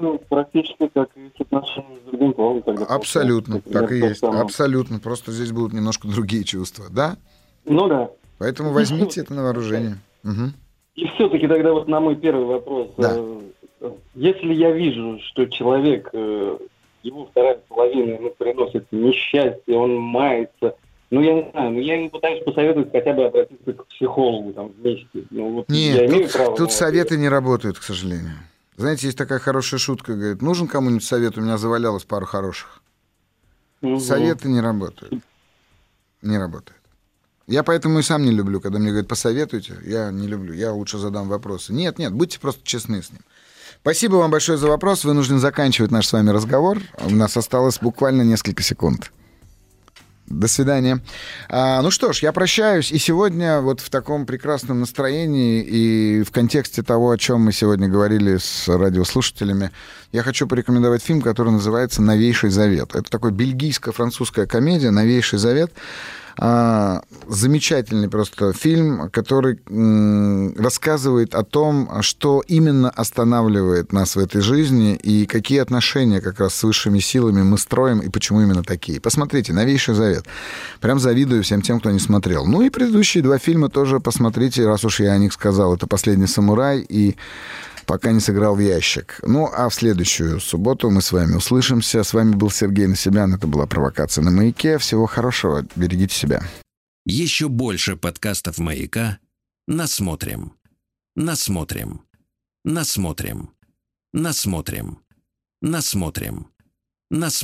Ну, это практически как и с отношениями с другим полом. Тогда Абсолютно, так и есть. Самое. Абсолютно. Просто здесь будут немножко другие чувства, да? Ну да. Поэтому возьмите это на вооружение. Угу. И все-таки тогда вот на мой первый вопрос. Да. Э, если я вижу, что человек, э, его вторая половина ну, приносит несчастье, он мается, Ну, я не знаю, ну, я им пытаюсь посоветовать хотя бы обратиться к психологу там вместе. Ну, вот Нет, я имею тут, право тут советы не работают, к сожалению. Знаете, есть такая хорошая шутка, говорит, нужен кому-нибудь совет, у меня завалялось пару хороших. Угу. Советы не работают. Не работают. Я поэтому и сам не люблю, когда мне говорят, посоветуйте. Я не люблю, я лучше задам вопросы. Нет, нет, будьте просто честны с ним. Спасибо вам большое за вопрос. Вынужден заканчивать наш с вами разговор. У нас осталось буквально несколько секунд. До свидания. А, ну что ж, я прощаюсь. И сегодня вот в таком прекрасном настроении и в контексте того, о чем мы сегодня говорили с радиослушателями, я хочу порекомендовать фильм, который называется «Новейший завет». Это такой бельгийско-французская комедия «Новейший завет». А, замечательный просто фильм, который рассказывает о том, что именно останавливает нас в этой жизни и какие отношения как раз с высшими силами мы строим и почему именно такие. Посмотрите, «Новейший завет». Прям завидую всем тем, кто не смотрел. Ну и предыдущие два фильма тоже посмотрите, раз уж я о них сказал. Это «Последний самурай» и пока не сыграл в ящик. Ну, а в следующую субботу мы с вами услышимся. С вами был Сергей Насебян. Это была «Провокация на маяке». Всего хорошего. Берегите себя. Еще больше подкастов «Маяка» насмотрим. Насмотрим. Насмотрим. Насмотрим. Насмотрим. Насмотрим.